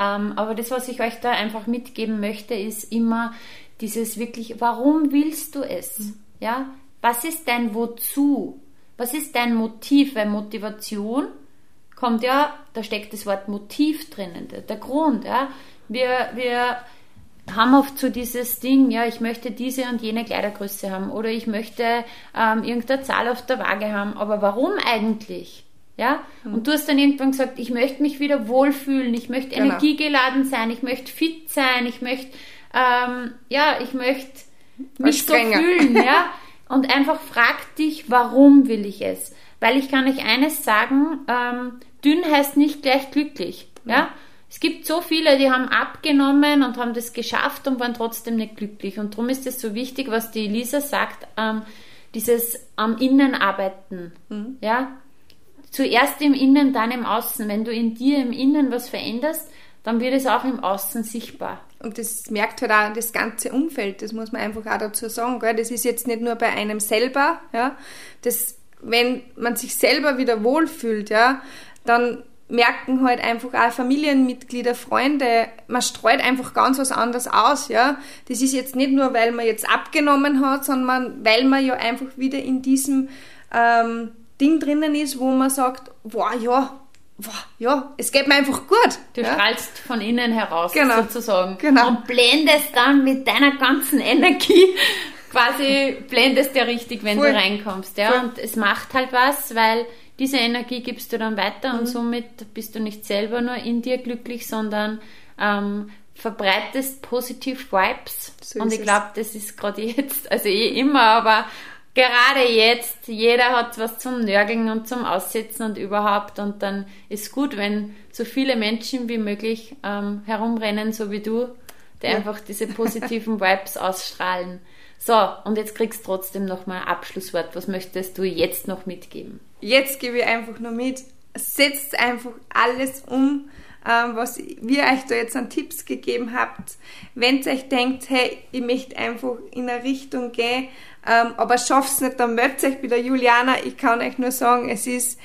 Ähm, aber das, was ich euch da einfach mitgeben möchte, ist immer dieses wirklich, warum willst du es? Mhm. Ja? Was ist dein Wozu? Was ist dein Motiv? Weil Motivation kommt ja, da steckt das Wort Motiv drinnen, der, der Grund. Ja? Wir, wir haben oft so dieses Ding, ja, ich möchte diese und jene Kleidergröße haben oder ich möchte ähm, irgendeine Zahl auf der Waage haben. Aber warum eigentlich? Ja? Mhm. Und du hast dann irgendwann gesagt, ich möchte mich wieder wohlfühlen, ich möchte genau. energiegeladen sein, ich möchte fit sein, ich möchte, ähm, ja, ich möchte mich so fühlen, ja. *laughs* und einfach frag dich, warum will ich es? Weil ich kann euch eines sagen, ähm, dünn heißt nicht gleich glücklich. Ja? ja? Es gibt so viele, die haben abgenommen und haben das geschafft und waren trotzdem nicht glücklich. Und darum ist es so wichtig, was die Elisa sagt, ähm, dieses am Innen arbeiten. Mhm. Ja? Zuerst im Innen, dann im Außen. Wenn du in dir im Innen was veränderst, dann wird es auch im Außen sichtbar. Und das merkt halt auch das ganze Umfeld, das muss man einfach auch dazu sagen. Gell? Das ist jetzt nicht nur bei einem selber, ja. Das, wenn man sich selber wieder wohlfühlt, ja, dann merken halt einfach auch Familienmitglieder, Freunde, man streut einfach ganz was anderes aus, ja. Das ist jetzt nicht nur, weil man jetzt abgenommen hat, sondern weil man ja einfach wieder in diesem ähm, Ding drinnen ist, wo man sagt, wow, ja, wow, ja, es geht mir einfach gut. Du ja? strahlst von innen heraus genau. sozusagen genau. und blendest dann mit deiner ganzen Energie *laughs* quasi blendest ja richtig, wenn Voll. du reinkommst, ja. Voll. Und es macht halt was, weil diese Energie gibst du dann weiter mhm. und somit bist du nicht selber nur in dir glücklich, sondern ähm, verbreitest positiv Vibes. So und ich glaube, das ist gerade jetzt, also eh immer, aber gerade jetzt, jeder hat was zum Nörgeln und zum Aussetzen und überhaupt. Und dann ist gut, wenn so viele Menschen wie möglich ähm, herumrennen, so wie du, die ja. einfach diese positiven *laughs* Vibes ausstrahlen. So, und jetzt kriegst du trotzdem nochmal ein Abschlusswort. Was möchtest du jetzt noch mitgeben? Jetzt gebe ich einfach nur mit. Setzt einfach alles um, ähm, was wir euch da jetzt an Tipps gegeben habt. Wenn ihr euch denkt, hey, ich möchte einfach in eine Richtung gehen, ähm, aber schaff's nicht, dann meldet euch bei der Juliana. Ich kann euch nur sagen, es ist,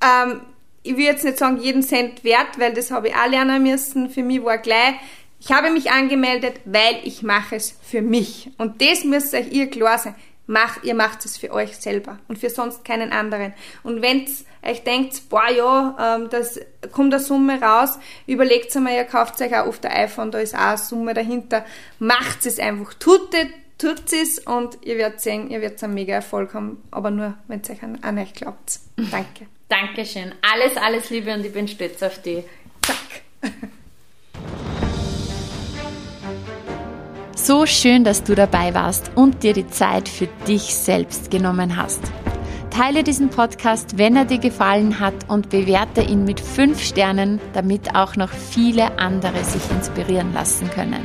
ähm, ich will jetzt nicht sagen, jeden Cent wert, weil das habe ich auch lernen müssen. Für mich war gleich, ich habe mich angemeldet, weil ich mache es für mich. Und das müsst euch ihr klar sein. Mach, ihr macht es für euch selber und für sonst keinen anderen. Und wenn euch denkt, boah ja, ähm, das kommt eine Summe raus, überlegt einmal, ihr kauft euch auch auf der iPhone, da ist auch eine Summe dahinter. Macht es einfach, tut es, tut es und ihr werdet sehen, ihr werdet einen mega Erfolg haben, aber nur, wenn es euch an, an euch glaubt. Danke. *laughs* Dankeschön. Alles, alles Liebe und ich bin stolz auf dich. Zack. *laughs* So schön, dass du dabei warst und dir die Zeit für dich selbst genommen hast. Teile diesen Podcast, wenn er dir gefallen hat und bewerte ihn mit 5 Sternen, damit auch noch viele andere sich inspirieren lassen können.